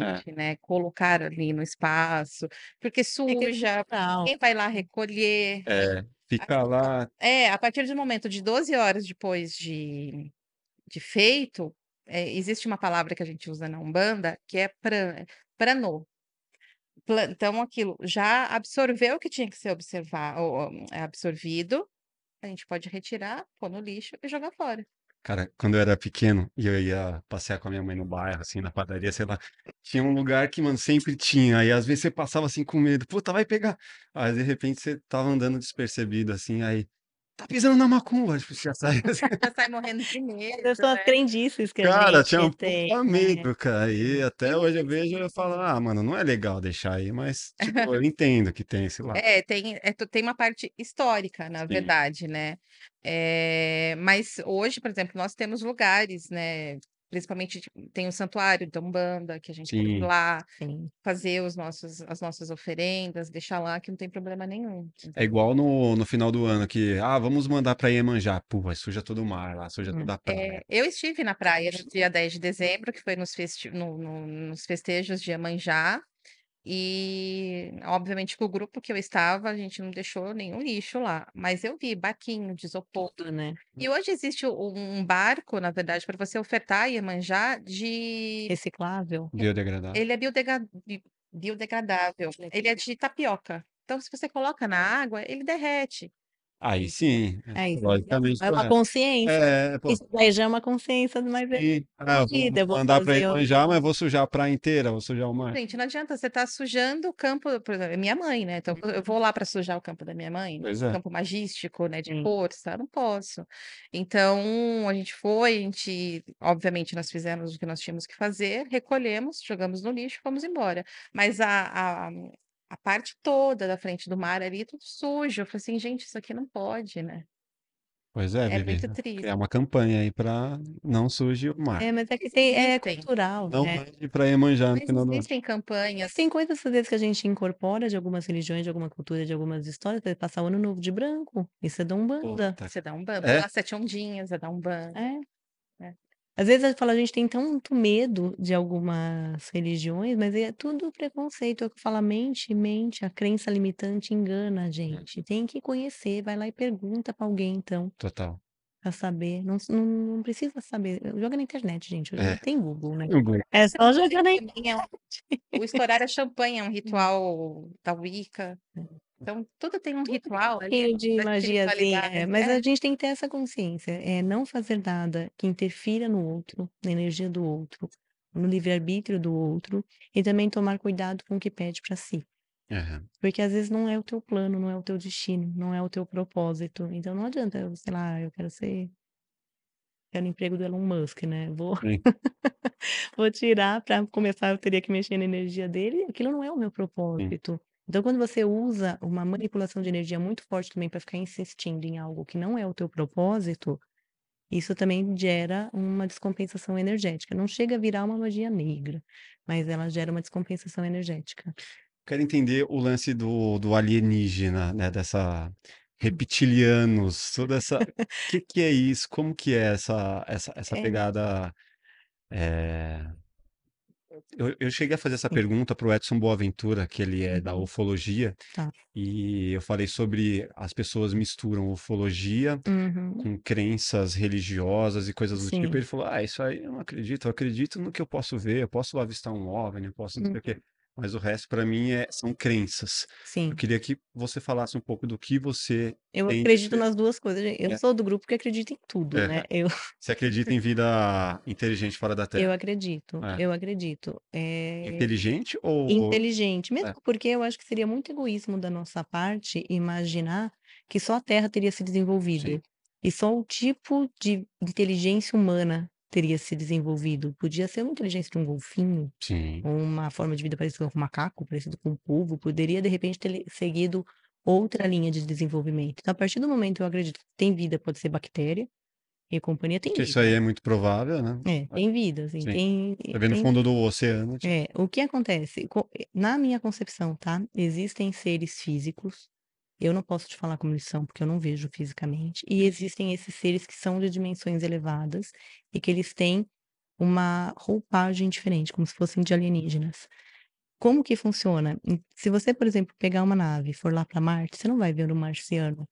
É.
necessariamente, né, colocar ali no espaço, porque
É
suja, quem vai lá recolher.
É, fica lá
É, a partir do momento de 12 horas depois de de feito, eh, existe uma palavra que a gente usa na Umbanda, que é pran. Pla então aquilo já absorveu o que tinha que ser observar o o absorvido, a gente pode retirar, pôr no lixo e jogar fora.
Cara, quando eu era pequeno e eu ia passear com a minha mãe no bairro, assim, na padaria, sei lá, tinha um lugar que, mano, sempre tinha, aí às vezes você passava, assim, com medo: "Puta, vai pegar". Aí de repente você estava andando despercebido, assim, aí: "Tá pisando na macumba", tipo, já sai assim.
Já sai morrendo de medo,
são as
né.
crendices que a
Cara, tinha um
gente tem,
puta
né.
medo, cara, e até hoje eu vejo e eu falo: "Ah, mano, não é legal deixar aí", mas, tipo, eu entendo que tem esse lado.
É, tem é tem uma parte histórica, na
Sim.
verdade, né. Eh, mas hoje, por exemplo, nós temos lugares, né, principalmente tem o santuário da Umbanda, que a gente pode ir
Sim.
lá,
Sim.
fazer os nossos as nossas oferendas, deixar lá que não tem problema nenhum,
É
entendeu?
igual no no final do ano que: "Ah, vamos mandar pra Iemanjá", pô, aí suja todo o mar lá, suja
Hum.
toda a
É,
praia.
eu estive na praia no dia 10 de dezembro, que foi nos festi no no nos festejos de Iemanjá, e obviamente que o grupo que eu estava, a gente não deixou nenhum lixo lá, mas eu vi barquinho de isopor.
Tudo, né.
E hoje existe um barco, na verdade, pra você ofertar a Iemanjá de
Reciclável.
Biodegradável.
ele é biodega biodegradável, ele é de tapioca. Então se você coloca na água, ele derrete.
Aí sim,
É isso.
logicamente
É uma consciência.
É, pô.
Isso daí já é uma consciência mais
Sim. Ah, eu vou
fazer o
Iemanjá, mas vou sujar a praia inteira, vou sujar o mar.
Gente, não adianta, você tá sujando o campo por exemplo, é minha mãe, né, então eu vou lá pra sujar o campo da minha mãe,
Pois
o
é.
campo magístico, né, de
Sim.
força, não posso. Então, a gente foi, a gente obviamente nós fizemos o que nós tínhamos que fazer, recolhemos, jogamos no lixo, fomos embora. Mas a a a parte toda da frente do mar ali, tudo sujo, eu falei assim: "Gente, isso aqui não pode, né".
Pois é,
É
Vivi,
muito triste.
criar uma campanha aí pra não suje o mar.
É, mas é que tem é
Existem.
cultural,
Não
né.
mande pra Iemanjá no
Mas
final do ano.
existem campanhas
tem coisas, às vezes, que a gente incorpora de algumas religiões, de alguma cultura, de algumas histórias, exemplo, passar o ano novo de branco, isso é da Umbanda.
Puta.
Você dá Umbanda,
É?
as 7 ondinhas, é da Umbanda.
É.
É.
Às vezes eu falo, a gente tem tanto medo de algumas religiões, mas é tudo preconceito. É o que fala, mente, mente, a crença limitante engana a
Hum.
gente. Tem que conhecer, vai lá e pergunta pra alguém então,
Total.
pra saber. Não, não, não precisa saber. Joga na internet, gente. Hoje
É.
tem Google, né?
Eu vou-
É só jogar na
é um- o estourar a champanhe é um ritual da Wicca. Então, tudo tem um ritual ali.
pouquinho de
da
magiazinha,
espiritualidade,
é, mas
é.
a gente tem que ter essa consciência, é não fazer nada que interfira no outro, na energia do outro, no livre-arbítrio do outro, e também tomar cuidado com o que pede pra si.
É.
Porque às vezes não é o teu plano, não é o teu destino, não é o teu propósito. Então não adianta, eu, sei lá, eu quero ser. Quero o emprego do Elon Musk, né? Vou,
Sim.
vou tirar para começar, eu teria que mexer na energia dele, aquilo não é o meu propósito. Então, quando você usa uma manipulação de energia muito forte também para ficar insistindo em algo que não é o teu propósito, isso também gera uma descompensação energética. Não chega a virar uma magia negra, mas ela gera uma descompensação energética.
Quero entender o lance do, do alienígena, né? Dessa reptilianos, toda essa. O que, que é isso? Como que é essa, essa, essa
É.
pegada? é, Eu, eu cheguei a fazer essa
Sim.
pergunta para o Edson Boaventura, que ele é da
Uhum.
ufologia,
Tá.
e eu falei sobre as pessoas misturam ufologia
Uhum.
com crenças religiosas e coisas do tipo.
Sim.
Ele falou: Ah, isso aí eu não acredito, eu acredito no que eu posso ver, eu posso avistar um OVNI, eu posso não sei o quê. Mas o resto, para mim, é, são crenças.
Sim.
Eu queria que você falasse um pouco do que você
Eu acredito
desse-
nas duas coisas. gente. Eu
É.
sou do grupo que acredita em tudo,
É.
né? Eu,
Você acredita em vida inteligente fora da
eu
Terra?
acredito,
É.
eu acredito. É...
Inteligente ou.
Inteligente, mesmo
É.
porque eu acho que seria muito egoísmo da nossa parte imaginar que só a Terra teria se desenvolvido
Sim.
e só o tipo de inteligência humana teria se desenvolvido. Podia ser uma inteligência de um golfinho,
Sim.
ou uma forma de vida parecida com um macaco, parecido com um polvo, poderia de repente ter seguido outra linha de desenvolvimento. Então, a partir do momento que eu acredito que tem vida, pode ser bactéria e companhia, tem
Que
vida.
isso aí é muito provável, né?
É, tem vida, assim,
Sim.
tem,
no
tem
fundo do oceano. tipo,
é, o que acontece? Co- Na minha concepção, tá? Existem seres físicos. Eu não posso te falar como eles são, porque eu não vejo fisicamente. E existem esses seres que são de dimensões elevadas e que eles têm uma roupagem diferente, como se fossem de alienígenas. Como que funciona? Se você, por exemplo, pegar uma nave e for lá para Marte, você não vai ver um marciano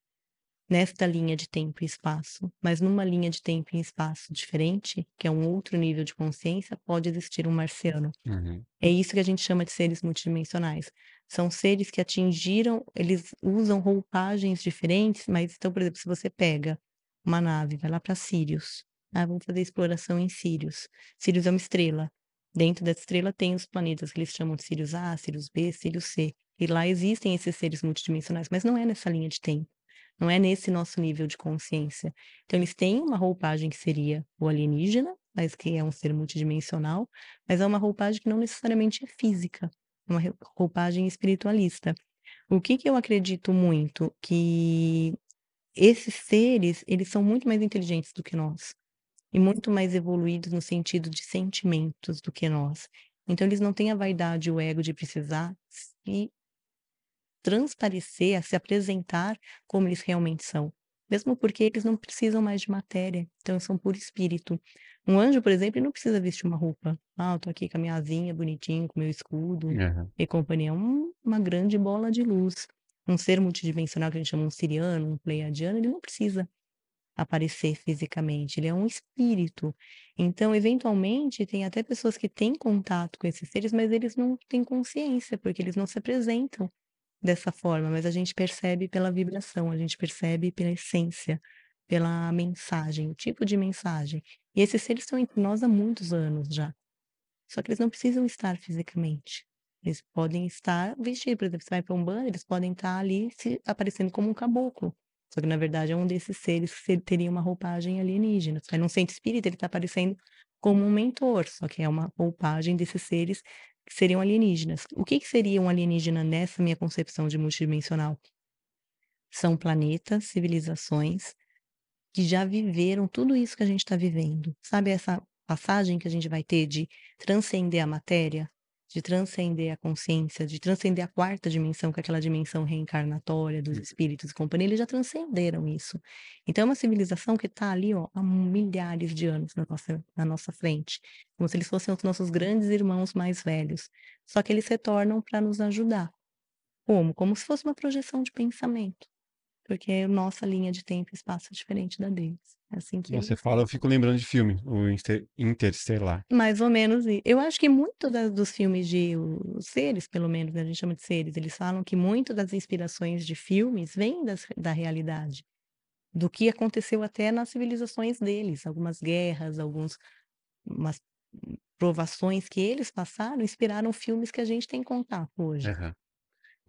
nesta linha de tempo e espaço, mas numa linha de tempo e espaço diferente, que é um outro nível de consciência, pode existir um marciano.
Uhum.
É isso que a gente chama de seres multidimensionais. São seres que atingiram, eles usam roupagens diferentes, mas então, por exemplo, se você pega uma nave, vai lá para Sirius, ah, vamos fazer exploração em Sirius. Sirius é uma estrela. Dentro dessa estrela tem os planetas que eles chamam de Sirius A, Sirius B, Sirius C. E lá existem esses seres multidimensionais, mas não é nessa linha de tempo. Não é nesse nosso nível de consciência. Então, eles têm uma roupagem que seria o alienígena, mas que é um ser multidimensional, mas é uma roupagem que não necessariamente é física, é uma roupagem espiritualista. O que que eu acredito muito? Que esses seres, eles são muito mais inteligentes do que nós e muito mais evoluídos no sentido de sentimentos do que nós. Então, eles não têm a vaidade, o ego de precisar se transparecer, a se apresentar como eles realmente são. Mesmo porque eles não precisam mais de matéria, então são puro espírito. Um anjo, por exemplo, não precisa vestir uma roupa. Ah, eu tô aqui com a minha asinha bonitinho, com o meu escudo
Uhum.
e companhia. É um- uma grande bola de luz. Um ser multidimensional que a gente chama um siriano, um pleiadiano, ele não precisa aparecer fisicamente, ele é um espírito. Então, eventualmente, tem até pessoas que têm contato com esses seres, mas eles não têm consciência, porque eles não se apresentam dessa forma, mas a gente percebe pela vibração, a gente percebe pela essência, pela mensagem, o tipo de mensagem. E esses seres estão entre nós há muitos anos já. Só que eles não precisam estar fisicamente. Eles podem estar vestidos, por exemplo, você vai para um banho, eles podem estar ali se aparecendo como um caboclo. Só que na verdade é um desses seres que teria uma roupagem alienígena. Você vai num centro espírita, ele está aparecendo como um mentor, só que é uma roupagem desses seres seriam alienígenas. O que, que seria um alienígena nessa minha concepção de multidimensional? São planetas, civilizações que já viveram tudo isso que a gente está vivendo. Sabe essa passagem que a gente vai ter de transcender a matéria? De transcender a consciência, de transcender a quarta dimensão, que é aquela dimensão reencarnatória dos
Uhum.
espíritos e companhia, eles já transcenderam isso. Então é uma civilização que está ali, ó, há milhares de anos na nossa na nossa frente, como se eles fossem os nossos grandes irmãos mais velhos, só que eles retornam para nos ajudar. Como? Como se fosse uma projeção de pensamento, porque a nossa linha de tempo e espaço é diferente da deles. É assim que
Você
eles
fala, eu fico lembrando de filme, o Inter- Interstellar.
mais ou menos eu acho que muito dos filmes de os seres, pelo menos, né, a gente chama de seres, eles falam que muito das inspirações de filmes vêm das da realidade, do que aconteceu até nas civilizações deles, algumas guerras, alguns umas provações que eles passaram, inspiraram filmes que a gente tem contato hoje.
Aham.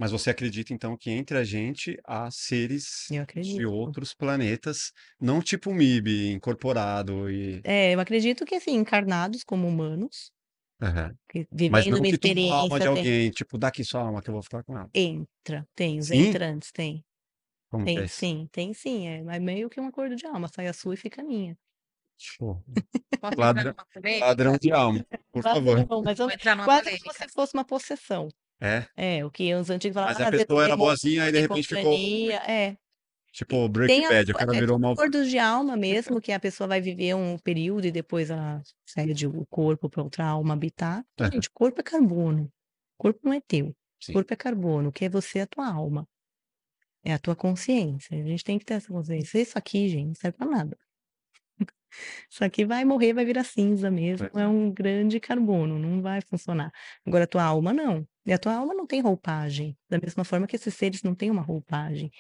Mas você acredita, então, que entre a gente há seres de outros planetas, não tipo MIB incorporado e...
É, eu acredito que, assim, encarnados como humanos,
Aham.
que
Mas
vivendo
não
uma
que tomou a alma de
experiência tem
alguém, tipo, dá aqui sua alma que eu vou ficar com ela.
entra, tem os
Sim?
entrantes, tem.
Como é
Tem
isso?
sim, tem sim, é mas meio que um acordo de alma, sai a sua e fica a minha.
Show. Ladrão, ladrão de alma, por favor.
Mas eu quase que você fosse uma possessão.
É?
É, o que os antigos
Mas
falavam,
a
ah,
pessoa era boazinha e de repente ficou,
é.
tipo, Breaking Bad, o cara
é,
virou
tem
mal.
acordos de alma mesmo, que a pessoa vai viver um período e depois ela cede o corpo para outra alma habitar.
Aham.
Gente, corpo é carbono. Corpo não é teu.
Sim.
corpo é carbono. O que é você é a tua alma. É a tua consciência. A gente tem que ter essa consciência. Isso aqui, gente, não serve pra nada. Isso aqui vai morrer, vai virar cinza mesmo. É
é.
um grande carbono, não vai funcionar. Agora, a tua alma não. E a tua alma não tem roupagem. Da mesma forma que esses seres não têm uma roupagem.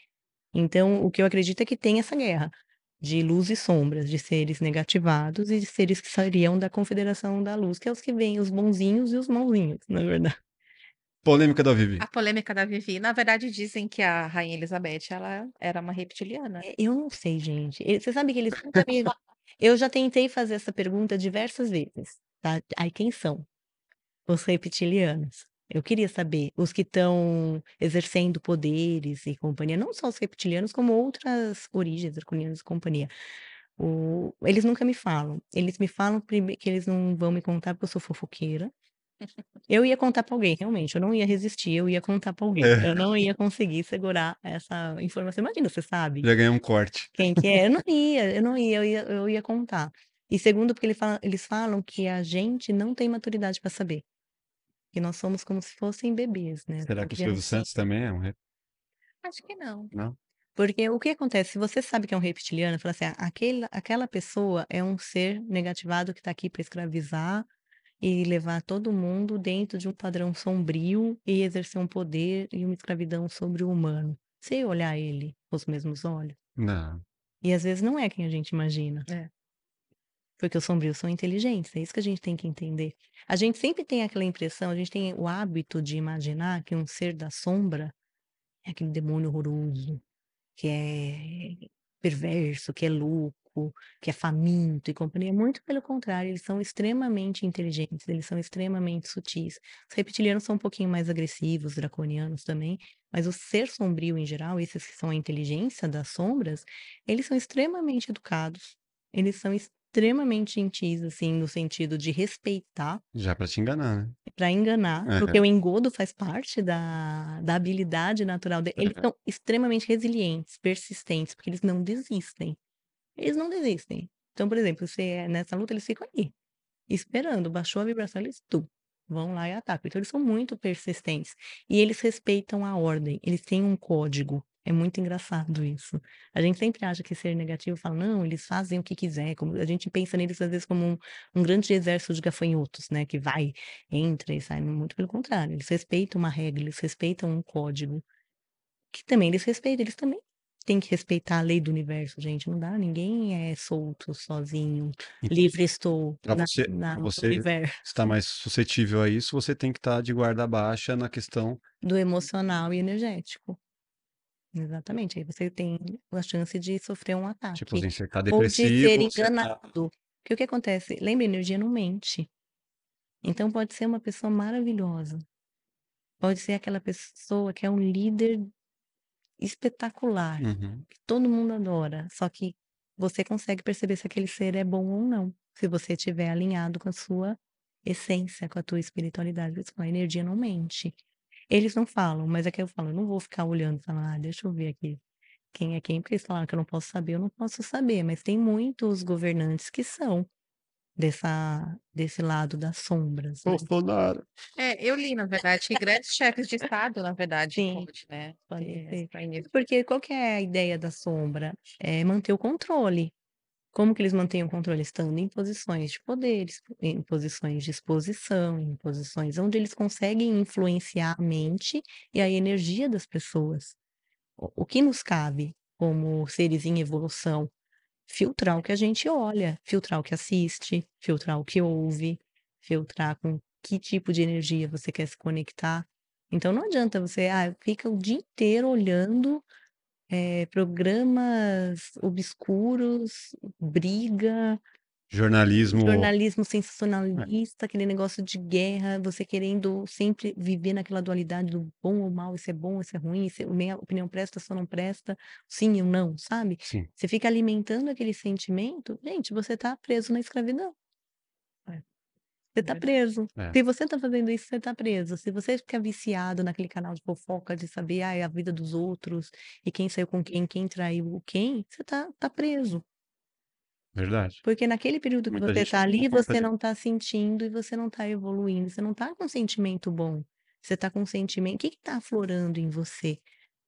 Então, o que eu acredito é que tem essa guerra de luz e sombras, de seres negativados e de seres que sairiam da confederação da luz, que é os que vêm, os bonzinhos e os mauzinhos, na verdade.
Polêmica da Vivi.
A polêmica da Vivi, na verdade, dizem que a Rainha Elizabeth, ela era uma reptiliana.
É, eu não sei, gente. E você sabe que eles nunca me eu já tentei fazer essa pergunta diversas vezes, tá. Aí quem são os reptilianos? Eu queria saber, os que estão exercendo poderes e companhia, não só os reptilianos, como outras origens draconianas e companhia. O eles nunca me falam. Eles me falam que eles não vão me contar porque eu sou fofoqueira. Eu ia contar pra alguém, realmente, eu não ia resistir, eu ia contar pra alguém.
É.
Eu não ia conseguir segurar essa informação. Imagina, você sabe
Já ganhei um corte.
quem que é. Eu não ia, eu não ia, eu ia eu ia contar. E segundo, porque ele fala eles falam que a gente não tem maturidade pra saber. Que nós somos como se fossem bebês, né,
Será que o Silvio. Santos também é um rep...
Acho que não.
Não?
Porque o que acontece, se você sabe que é um reptiliano, fala assim: "Ah, aquele aquela pessoa é um ser negativado que tá aqui pra escravizar e levar todo mundo dentro de um padrão sombrio e exercer um poder e uma escravidão sobre o humano". Você olhar ele com os mesmos olhos?
Não.
E às vezes não é quem a gente imagina.
É.
Porque os sombrios são inteligentes, é isso que a gente tem que entender. A gente sempre tem aquela impressão, a gente tem o hábito de imaginar que um ser da sombra é aquele demônio horroroso, que é perverso, que é louco, que é faminto e companhia. Muito pelo contrário, eles são extremamente inteligentes, eles são extremamente sutis. Os reptilianos são um pouquinho mais agressivos, draconianos também, mas o ser sombrio em geral, esses que são a inteligência das sombras, eles são extremamente educados, eles são extremamente gentis, assim, no sentido de respeitar
Já pra te enganar, né?
para enganar, porque o engodo faz parte da da habilidade natural de eles
Aham.
são extremamente resilientes, persistentes, porque eles não desistem. Eles não desistem. Então, por exemplo, você é nessa luta, eles ficam ali, esperando, baixou a vibração, eles tum, vão lá e atacam. Então eles são muito persistentes. E eles respeitam a ordem, eles têm um código. É muito engraçado isso. A gente sempre acha que ser negativo fala: "Não, eles fazem o que quiser", como a gente pensa neles às vezes como um um grande exército de gafanhotos, né, que vai, entra e sai, muito pelo contrário, eles respeitam uma regra, eles respeitam um código. Que também eles respeitam, eles também têm que respeitar a lei do universo, gente, não dá, ninguém é solto, sozinho,
Então,
livre estou
pra
na
você,
na
pra você
universo.
estar mais suscetível a isso, você tem que estar de guarda baixa na questão
Do emocional e energético. Exatamente, aí você tem a chance de sofrer um
tipo
ataque,
assim, você tá
ou de ser
depressivo, tá
enganado. Porque o que acontece? Lembra, energia não mente. Então pode ser uma pessoa maravilhosa. Pode ser aquela pessoa que é um líder espetacular,
Uhum.
que todo mundo adora, só que você consegue perceber se aquele ser é bom ou não, se você estiver alinhado com a sua essência, com a tua espiritualidade. Falam, a energia não mente. Eles não falam, mas é que eu falo, eu não vou ficar olhando e falar, ah, deixa eu ver aqui quem é quem, porque eles falaram que eu não posso saber, eu não posso saber, mas tem muitos governantes que são dessa, desse lado das sombras, né?
Bolsonaro.
É, eu li, na verdade, que grandes chefes de Estado, na verdade,
Sim,
pode, né?
pode Porque qual que é a ideia da sombra? É manter o controle. Como que eles mantêm o controle? Estando em posições de poder, em posições de exposição, em posições onde eles conseguem influenciar a mente e a energia das pessoas. O o que nos cabe como seres em evolução? Filtrar o que a gente olha, filtrar o que assiste, filtrar o que ouve, filtrar com que tipo de energia você quer se conectar. Então não adianta você, ah, fica o dia inteiro olhando eh, programas obscuros, briga,
Jornalismo.
jornalismo sensacionalista, aquele negócio de guerra, você querendo sempre viver naquela dualidade do bom ou mal, isso é bom, isso é ruim, isso é- minha opinião presta, só não presta, sim ou não, sabe?
Sim.
Você fica alimentando aquele sentimento, gente, você tá preso na escravidão. Você tá
Verdade.
preso.
É.
Se você tá fazendo isso, você tá preso. Se você fica viciado naquele canal de fofoca, de saber ah, a vida dos outros, e quem saiu com quem, quem traiu quem, você tá, tá preso.
Verdade.
Porque naquele período que
Muita
você tá ali, você não tá sentindo e você não tá evoluindo, você não tá com sentimento bom. Você tá com sentimento. O que que tá aflorando em você?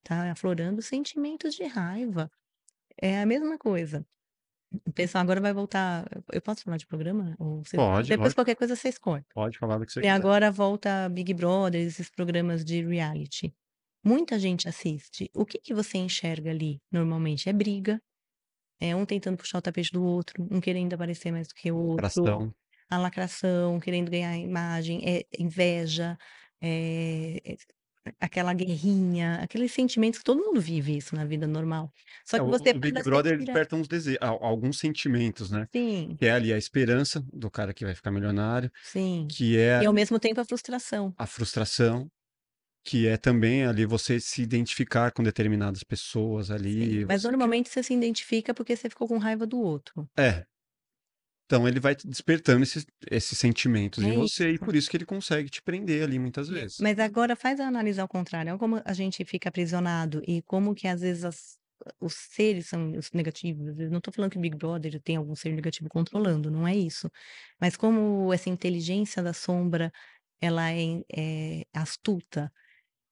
Tá aflorando sentimentos de raiva. É a mesma coisa. O pessoal agora vai voltar. Eu posso falar de programa? Ou você-
Pode,
Depois
lógico.
qualquer coisa vocês cortam.
Pode falar do que você
E
quiser.
agora volta Big Brother, esses programas de reality. Muita gente assiste. O que que você enxerga ali? Normalmente é briga. É um tentando puxar o tapete do outro, um querendo aparecer mais do que o outro.
Lacração.
A lacração, querendo ganhar imagem, é inveja, é, é aquela guerrinha, aqueles sentimentos que todo mundo vive isso na vida normal. Só
É,
que
o,
você
o Big Brother desperta uns dese... al- alguns sentimentos, né?
Sim,
Que é ali a esperança do cara que vai ficar milionário,
sim.
que é
E ao mesmo tempo a frustração.
a frustração, que é também ali você se identificar com determinadas pessoas
Sim.
ali.
Mas
você
normalmente você se identifica porque você ficou com raiva do outro.
É. Então ele vai despertando esses, esses sentimentos
É
em você e
isso.
por isso que ele consegue te prender ali muitas vezes.
Mas agora faz a análise ao contrário. Olha como a gente fica aprisionado e como que às vezes as- os seres são os negativos. Eu não estou falando que o Big Brother tem algum ser negativo controlando, não é isso. Mas como essa inteligência da sombra, ela é, é astuta.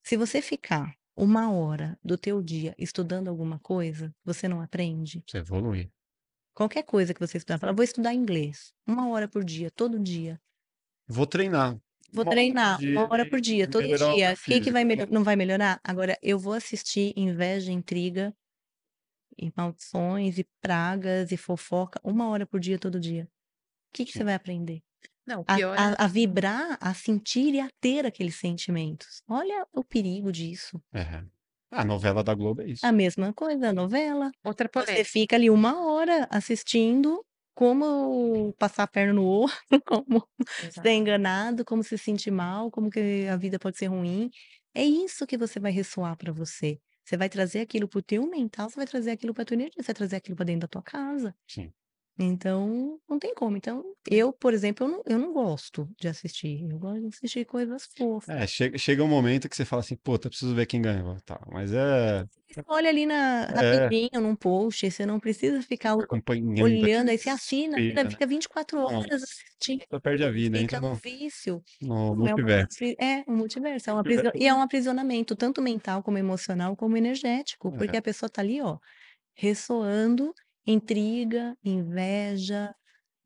Se você ficar uma hora do teu dia estudando alguma coisa, você não aprende.
Você evolui.
Qualquer coisa que você estudar, fala, vou estudar inglês, uma hora por dia, todo dia.
Vou treinar.
Vou
Uma
treinar
dia
uma hora por dia, todo dia. O que que vai melhor? Não vai melhorar? Agora, eu vou assistir inveja, intriga, e maldições, e pragas, e fofoca, uma hora por dia, todo dia. O que que você vai aprender?
Não, o
A,
pior é
a, a vibrar, a sentir e a ter aqueles sentimentos. Olha o perigo disso.
É. A novela da Globo é isso.
A mesma coisa, a novela.
outra
Você
polêmica.
fica ali uma hora assistindo como passar a perna no outro, como ser
Exato.
enganado, como se sentir mal, como que a vida pode ser ruim. É isso que você vai ressoar para você. Você vai trazer aquilo pro teu mental, você vai trazer aquilo pra tua energia, você vai trazer aquilo para dentro da tua casa.
Sim.
Então, não tem como. Então, eu, por exemplo, eu não, eu não gosto de assistir. Eu gosto de assistir coisas fofas.
É, chega, chega um momento que você fala assim, puta, preciso ver quem ganhou. Tá, mas é
Olha ali na,
É.
rapidinho, num post, você não precisa ficar olhando, aí você assina,
Fica, né?
fica 24
Não,
horas assistindo.
Só perde a vida,
Fica no
no,
vício.
no
É, uma
multiverso.
é um multiverso, é um aprisiona- e é um aprisionamento, tanto mental como emocional, como energético, porque
É.
a pessoa tá ali, ó, ressoando intriga, inveja,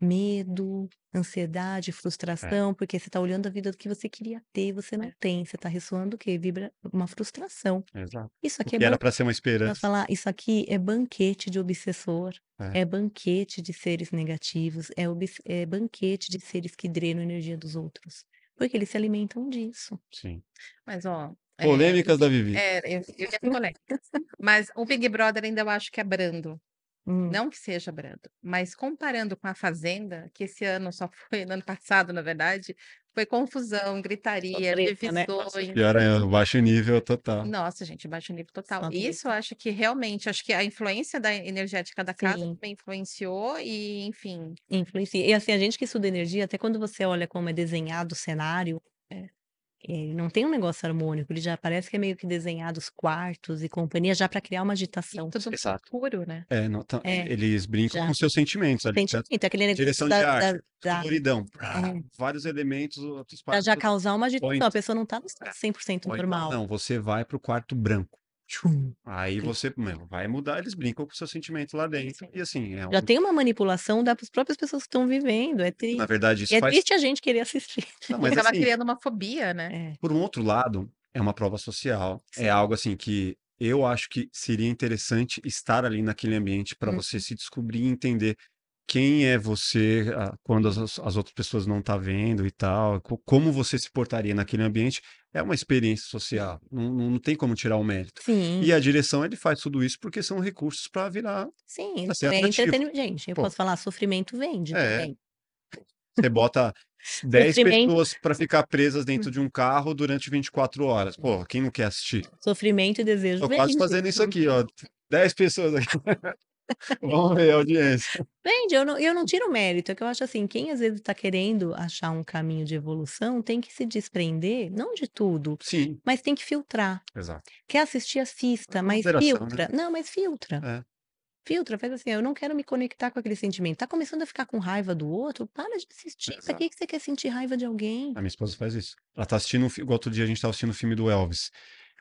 medo, ansiedade, frustração, porque você tá olhando a vida do que você queria ter, e você não
É.
tem, você tá ressoando o quê? Vibra uma frustração.
Exato.
Isso
O
aqui é
que era
ban...
pra ser uma
Pra
esperança.
falar, isso aqui é banquete de obsessor,
É.
é banquete de seres negativos, é, é banquete de seres que drenam a energia dos outros, porque eles se alimentam disso.
Sim.
Mas, ó, é,
Polêmicas da Vivi.
é, eu, eu ia polêmica. Mas o Big Brother ainda eu acho que é brando.
Hum.
Não que seja brando, mas comparando com a Fazenda, que esse ano só foi, no ano passado, na verdade, foi confusão, gritaria,
treta, né?
divisões.
Pior é, baixo nível total.
Nossa, gente, baixo nível total.
Só.
Isso eu acho que realmente, acho que a influência da energética da casa
Sim.
também influenciou e, enfim,
Influencia. E assim, a gente que estuda energia, até quando você olha como é desenhado o cenário,
É.
eh, não tem um negócio harmônico, ele já parece que é meio que desenhado os quartos e companhia já para criar uma
e
agitação.
tudo
Exato.
puro, né?
É, não, tá-
É,
eles brincam
já.
com seus sentimentos ali, certo?
Sentimento, aquele negócio
Direção de
da,
arte,
da, é,
vários elementos, outros
pra já causar uma agitação.
Ou
A pessoa não tá no estado 100%
Ou então,
normal.
não, você vai pro quarto branco.
Tchum.
Aí você meu, vai mudar, eles brincam com o seu sentimento lá dentro.
Sim.
E assim, é
Já
um-
tem uma manipulação das próprias pessoas que estão vivendo. É
na
triste.
verdade, isso
E é
faz.
triste a gente querer assistir.
Não, mas
Acaba
assim,
criando uma fobia, né?
É,
por um outro lado, é uma prova social. É
sim.
algo assim que eu acho que seria interessante estar ali naquele ambiente para
Hum.
você se descobrir e entender quem é você ah, quando as, as outras pessoas não estão vendo e tal, co- como você se portaria naquele ambiente. É uma experiência social. Não, não tem como tirar o mérito.
Sim,
E a direção, ele faz tudo isso porque são recursos para virar,
sim.
ser
É entretenimento. Gente, eu
Pô,
posso falar, sofrimento vende
é,
também.
você bota 10
Sofrimento,
pessoas para ficar presas dentro de um carro durante 24 horas. Pô, quem não quer assistir?
sofrimento e desejo
Tô quase
vende.
fazendo isso aqui, ó. 10 pessoas aqui. Vamos ver a audiência.
Vende, eu não, eu não tiro mérito. É que eu acho assim, quem às vezes está querendo achar um caminho de evolução tem que se desprender, não de tudo,
Sim,
mas tem que filtrar.
exato.
Quer assistir, assista, mas
Moderação, né?
filtra. Não, mas filtra.
É.
Filtra, faz assim, eu não quero me conectar com aquele sentimento. Tá começando a ficar com raiva do outro? Para de assistir. Pra
Exato.
que que você quer sentir raiva de alguém?
A minha esposa faz isso. Ela tá assistindo, igual outro dia a gente tava assistindo o filme do Elvis.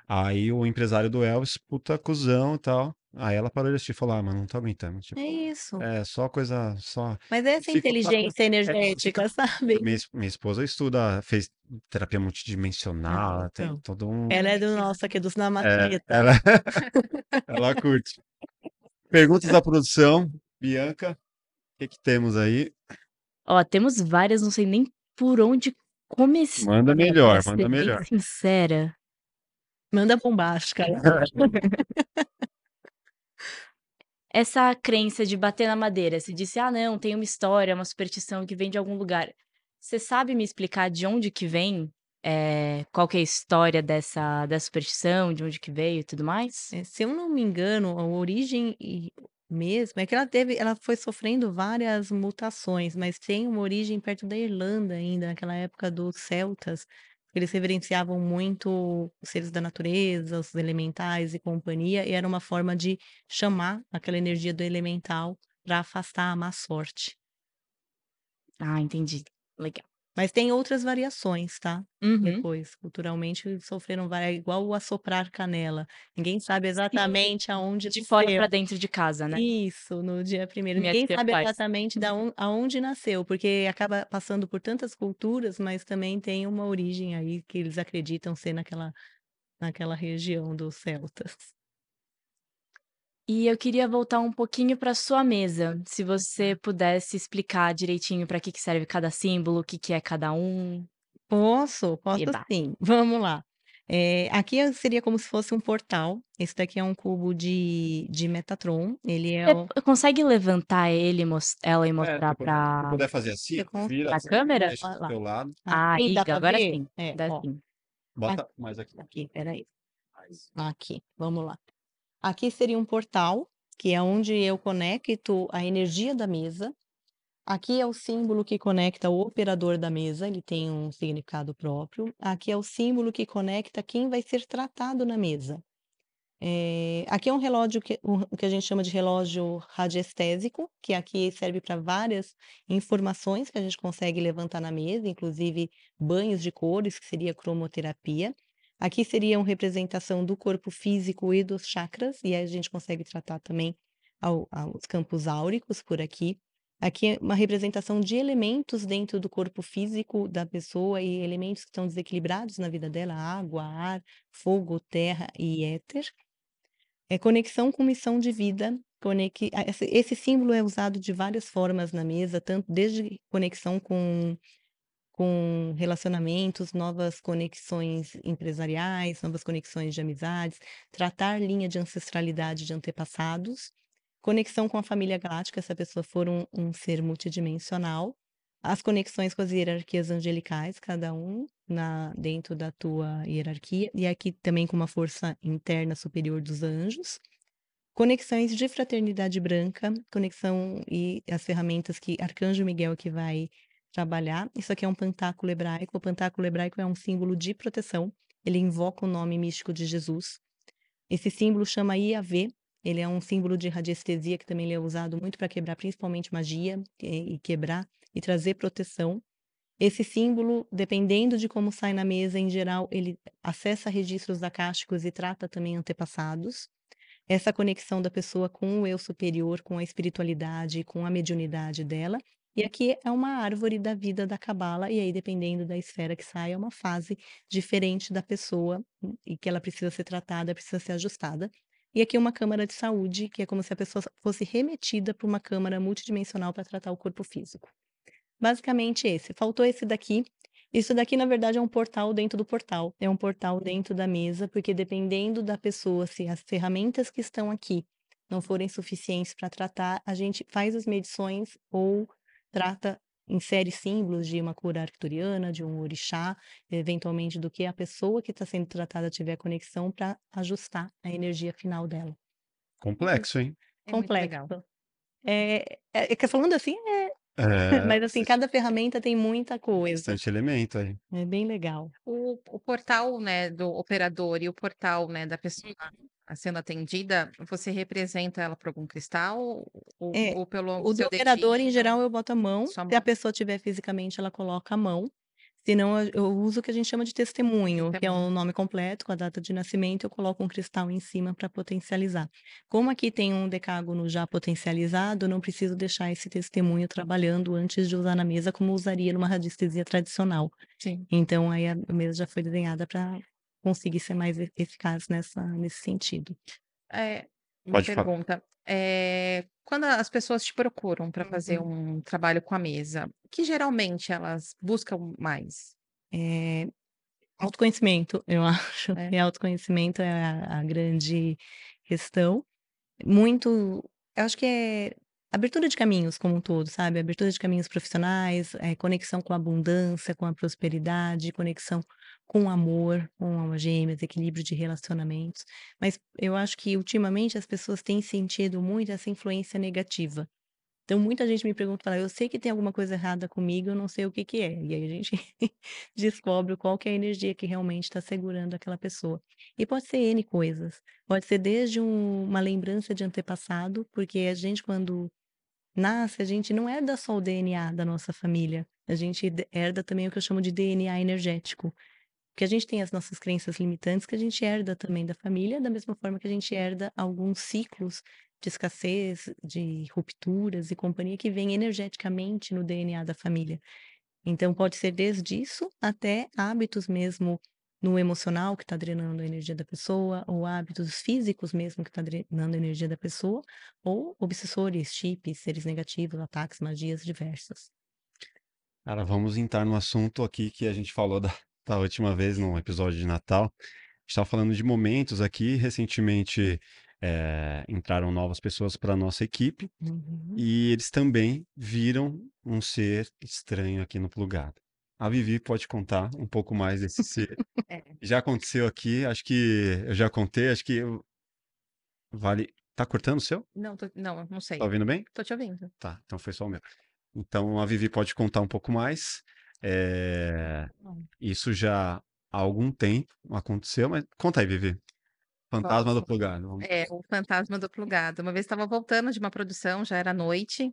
Aí o empresário do Elvis, puta cuzão e tal. Aí ela parou de assistir e falou: Ah, mano, não tô aguentando.
É
Tipo,
isso.
é só coisa, só.
Mas essa inteligência
é,
energética,
fica.
sabe?
Minha, minha esposa estuda, fez terapia multidimensional,
Ah,
ela tem
então.
todo um.
Ela é do nosso aqui, dos
É,
Namasteta.
ela, ela curte. Perguntas da produção. Bianca, o que que temos aí?
Ó, temos várias, não sei nem por onde começar,
Manda melhor, manda melhor.
sincera.
Manda bombástica.
Essa crença de bater na madeira, você disse, ah, não, tem uma história, uma superstição que vem de algum lugar. Você sabe me explicar de onde que vem? É, qual que é a história dessa, dessa superstição, de onde que veio e tudo mais?
É, se eu não me engano, a origem mesmo é que ela teve, ela foi sofrendo várias mutações, mas tem uma origem perto da Irlanda ainda, naquela época dos celtas. Eles reverenciavam muito os seres da natureza, os elementais e companhia, e era uma forma de chamar aquela energia do elemental para afastar a má sorte.
Ah, entendi. Legal.
Mas tem outras variações, tá?
Uhum.
Depois, culturalmente, sofreram várias, igual o assoprar canela. Ninguém sabe exatamente aonde
De fora para dentro de casa, né?
Isso, no dia primeiro.
Minha
Ninguém sabe
faz.
exatamente da on, aonde nasceu, porque acaba passando por tantas culturas, mas também tem uma origem aí que eles acreditam ser naquela, naquela região dos celtas.
E eu queria voltar um pouquinho para sua mesa, se você pudesse explicar direitinho para que que serve cada símbolo, o que que é cada um.
Posso, posso
Eba.
sim. Vamos lá. É, aqui é- seria como se fosse um portal. Esse daqui é um cubo de, de Metatron. Ele é
Você
o.
consegue levantar ele, ela e
É,
mostrar
se puder, se
para
puder fazer assim,
Você
vira
a
assim,
câmera?
do teu lado.
Ah,
pra
agora
ver?
sim,
É,
dá
ó.
sim.
Bota mais aqui.
Aqui, peraí.
Mais.
Aqui, vamos lá. Aqui seria um portal, que é onde eu conecto a energia da mesa. Aqui é o símbolo que conecta o operador da mesa, ele tem um significado próprio. Aqui é o símbolo que conecta quem vai ser tratado na mesa. Eh, aqui é um relógio que, o que a gente chama de relógio radiestésico, que aqui serve para várias informações que a gente consegue levantar na mesa, inclusive banhos de cores, que seria cromoterapia. Aqui seria uma representação do corpo físico e dos chakras, e aí a gente consegue tratar também ao- aos campos áuricos por aqui. Aqui é uma representação de elementos dentro do corpo físico da pessoa e elementos que estão desequilibrados na vida dela: água, ar, fogo, terra e éter. É conexão com missão de vida. Esse, esse símbolo é usado de várias formas na mesa, tanto desde conexão com com relacionamentos, novas conexões empresariais, novas conexões de amizades, tratar linha de ancestralidade de antepassados, Conexão com a família galáctica, se a pessoa for um, um ser multidimensional. As conexões com as hierarquias angelicais, cada um na, dentro da tua hierarquia. E aqui também com uma força interna superior dos anjos. Conexões de fraternidade branca, conexão e as ferramentas que Arcanjo Miguel que vai trabalhar. Isso aqui é um pentáculo hebraico. O pentáculo hebraico é um símbolo de proteção. Ele invoca o nome místico de Jesus. Esse símbolo chama Iavé. Ele é um símbolo de radiestesia que também é usado muito para quebrar principalmente magia e quebrar e trazer proteção. Esse símbolo, dependendo de como sai na mesa, em geral, ele acessa registros acásticos e trata também antepassados. Essa conexão da pessoa com o eu superior, com a espiritualidade, com a mediunidade dela. E aqui é uma árvore da vida da cabala, e aí, dependendo da esfera que sai, é uma fase diferente da pessoa e que ela precisa ser tratada, precisa ser ajustada. E aqui é uma câmara de saúde, que é como se a pessoa fosse remetida para uma câmara multidimensional para tratar o corpo físico. Basicamente esse. Faltou esse daqui. Isso daqui, na verdade, é um portal dentro do portal. É um portal dentro da mesa, porque dependendo da pessoa, se as ferramentas que estão aqui não forem suficientes para tratar, a gente faz as medições ou trata, insere símbolos de uma cura arcturiana, de um orixá, eventualmente do que a pessoa que está sendo tratada tiver conexão para ajustar a energia final dela.
Complexo, hein?
É muito
Complexo.
legal.
É, é, é que falando assim, é,
É,
mas assim, cada ferramenta tem muita coisa.
bastante elemento aí.
É bem legal.
O, o portal, né, do operador e o portal, né, da pessoa
Uhum.
Sendo atendida, você representa ela por algum cristal ou,
É,
ou pelo
O
seu
operador, em
dedinho?
geral, eu boto a mão. Se
mão.
a pessoa tiver fisicamente, ela coloca a mão. Senão, eu- eu uso o que a gente chama de testemunho, que é
Testemunho.
o nome completo, com a data de nascimento, eu coloco um cristal em cima para potencializar. Como aqui tem um decágono já potencializado, eu não preciso deixar esse testemunho trabalhando antes de usar na mesa, como usaria numa radiestesia tradicional.
Sim.
Então, aí a mesa já foi desenhada para conseguir ser mais e- eficaz nessa, nesse sentido.
É, uma
Pode
pergunta. É, quando as pessoas te procuram para fazer
Uhum.
um trabalho com a mesa, o que geralmente elas buscam mais?
É, autoconhecimento, eu acho
É.
que autoconhecimento é a, a grande questão. Muito, eu acho que é abertura de caminhos como um todo, sabe? Abertura de caminhos profissionais, é, conexão com a abundância, com a prosperidade, conexão com amor, com almas gêmeas, equilíbrio de relacionamentos. Mas eu acho que ultimamente as pessoas têm sentido muito essa influência negativa. Então, muita gente me pergunta, fala, eu sei que tem alguma coisa errada comigo, eu não sei o que que é. E aí a gente descobre qual que é a energia que realmente está segurando aquela pessoa. E pode ser N coisas. Pode ser desde um- uma lembrança de antepassado, porque a gente, quando nasce, a gente não herda só o DNA da nossa família. A gente herda também o que eu chamo de DNA energético. Porque a gente tem as nossas crenças limitantes que a gente herda também da família, da mesma forma que a gente herda alguns ciclos de escassez, de rupturas e companhia que vem energeticamente no DNA da família. Então, pode ser desde isso até hábitos mesmo no emocional que está drenando a energia da pessoa, ou hábitos físicos mesmo que está drenando a energia da pessoa, ou obsessores, chips, seres negativos, ataques, magias diversas.
Cara, vamos entrar no assunto aqui que a gente falou da, da última vez no episódio de Natal. A gente estava falando de momentos aqui. Recentemente eh, entraram novas pessoas para a nossa equipe
Uhum.
e eles também viram um ser estranho aqui no plugado. A Vivi pode contar um pouco mais desse ser.
É.
Já aconteceu aqui, acho que eu já contei, acho que eu- vale. Tá cortando o seu?
Não, tô- não, não sei.
Tá ouvindo bem?
Tô te ouvindo.
Tá, então foi só o meu. Então a Vivi pode contar um pouco mais. É. Isso já há algum tempo aconteceu, mas conta aí, Vivi. Fantasma do plugado. vamos-
É, o fantasma do plugado. Uma vez estava voltando de uma produção, já era noite.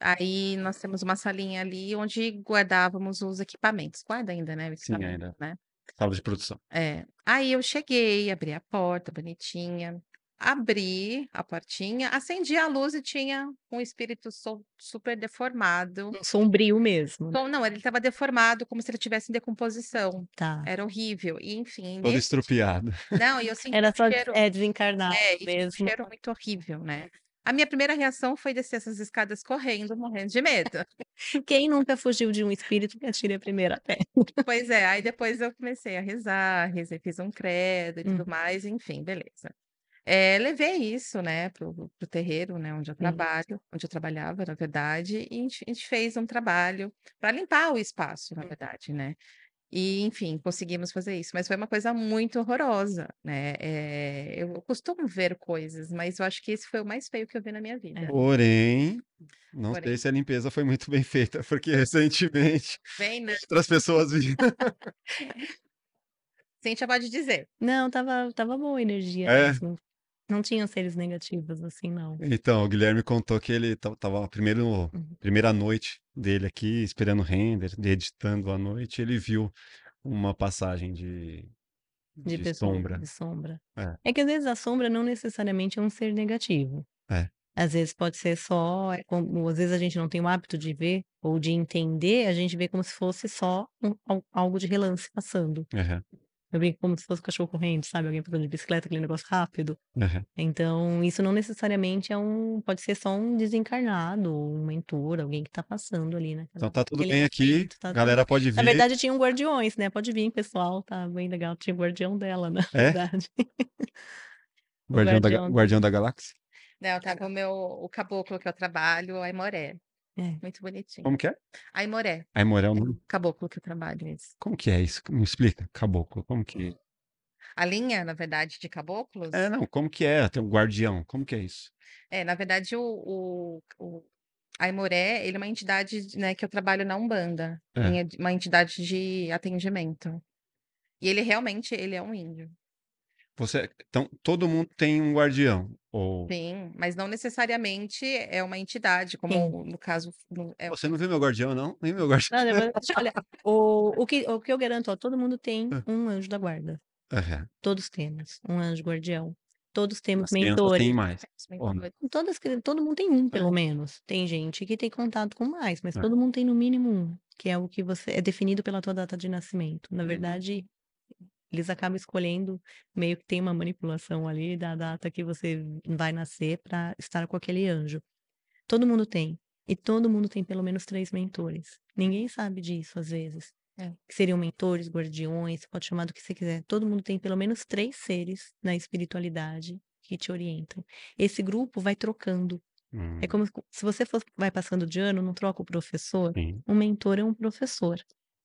Aí nós temos uma salinha ali onde guardávamos os equipamentos. Guarda ainda, né?
Sim, ainda.
né?
Sala de produção.
É. Aí eu cheguei, abri a porta, bonitinha. Abri a portinha, acendi a luz e tinha um espírito so- super deformado.
Um sombrio mesmo.
Então, não, ele estava deformado, como se ele estivesse em decomposição.
Tá.
Era horrível. E, enfim,
Todo
nesse...
estrupiado.
Não, e eu senti
Era
um
só
cheiro...
é, desencarnado
É, tinha um
mesmo.
cheiro muito horrível, né? A minha primeira reação foi descer essas escadas correndo, morrendo de medo.
Quem nunca fugiu de um espírito que atire a primeira pedra?
Pois é, aí depois eu comecei a rezar, rezei, fiz um credo e tudo
Uhum.
mais, enfim, beleza. Eh, levei isso, né, para o terreiro, né, onde eu
Sim.
trabalho, onde eu trabalhava, na verdade, e a gente a gente fez um trabalho para limpar o espaço, na verdade, né. E, enfim, conseguimos fazer isso, mas foi uma coisa muito horrorosa, né. Eh, eu costumo ver coisas, mas eu acho que esse foi o mais feio que eu vi na minha
É.
vida.
Porém, não sei
Porém.
se a limpeza foi muito bem feita, porque recentemente
Bem, né.
outras pessoas viram.
Cíntia pode dizer.
Não, estava estava boa a energia
É?
mesmo. Não tinham seres negativos, assim, não.
Então, o Guilherme contou que ele estava primeiro
Uhum.
primeira noite dele aqui, esperando o render, editando à noite, ele viu uma passagem de
De
de
pessoa
sombra.
de sombra.
É.
É que às vezes a sombra não necessariamente é um ser negativo.
É.
Às vezes pode ser só é como às vezes a gente não tem o hábito de ver ou de entender, a gente vê como se fosse só um al algo de relance passando.
Aham.
Eu brinco como se fosse um cachorro correndo, sabe, alguém passando de bicicleta, aquele negócio rápido.
Aham.
Então, isso não necessariamente é um pode ser só um desencarnado, um mentor, alguém que está passando ali naquela
Então tá tudo
naquele
bem aqui,
tá tudo
galera pode
Na
vir.
verdade tinham guardiões, né, pode vir pessoal, tá bem legal, tinha o guardião dela, na
É?
verdade. O
Guardião da ga
guardião
guardião da galáxia?
Não, estava o meu o caboclo que eu trabalho, o Aimoré.
É.
Muito bonitinho.
Como que é?
Aimoré,
Aimoré é o nome?
caboclo que eu trabalho, esse.
Como que é isso? Me explica, caboclo, como que
A linha, na verdade, de caboclos
É, não, como que é? Tem um guardião, como que é isso?
É, na verdade, o o o Aimoré, ele é uma entidade, né, que eu trabalho na Umbanda,
É.
uma entidade de atendimento. E ele realmente, ele é um índio.
Você então todo mundo tem um guardião ou
Sim, mas não necessariamente é uma entidade,
Sim.
como no caso no é
Você não viu meu guardião não? Nem meu guardião.
Não, olha, o o que o que eu garanto, ó, todo mundo tem um anjo da guarda.
Aham.
Todos temos um anjo guardião. Todos temos
As
mentores.
têm mais.
Todas todo mundo tem um,
É.
pelo menos. Tem gente que tem contato com mais, mas
É.
todo mundo tem no mínimo um, que é o que você é definido pela tua data de nascimento. Na
Uhum.
verdade, eles acabam escolhendo, meio que tem uma manipulação ali da data que você vai nascer para estar com aquele anjo. Todo mundo tem. E todo mundo tem pelo menos 3 mentores. Ninguém sabe disso às vezes.
É.
Que seriam mentores, guardiões, você pode chamar do que você quiser. Todo mundo tem pelo menos 3 seres na espiritualidade que te orientam. Esse grupo vai trocando.
Hum,
É como se você fosse vai passando de ano, não troca o professor?
sim.
O mentor é um professor.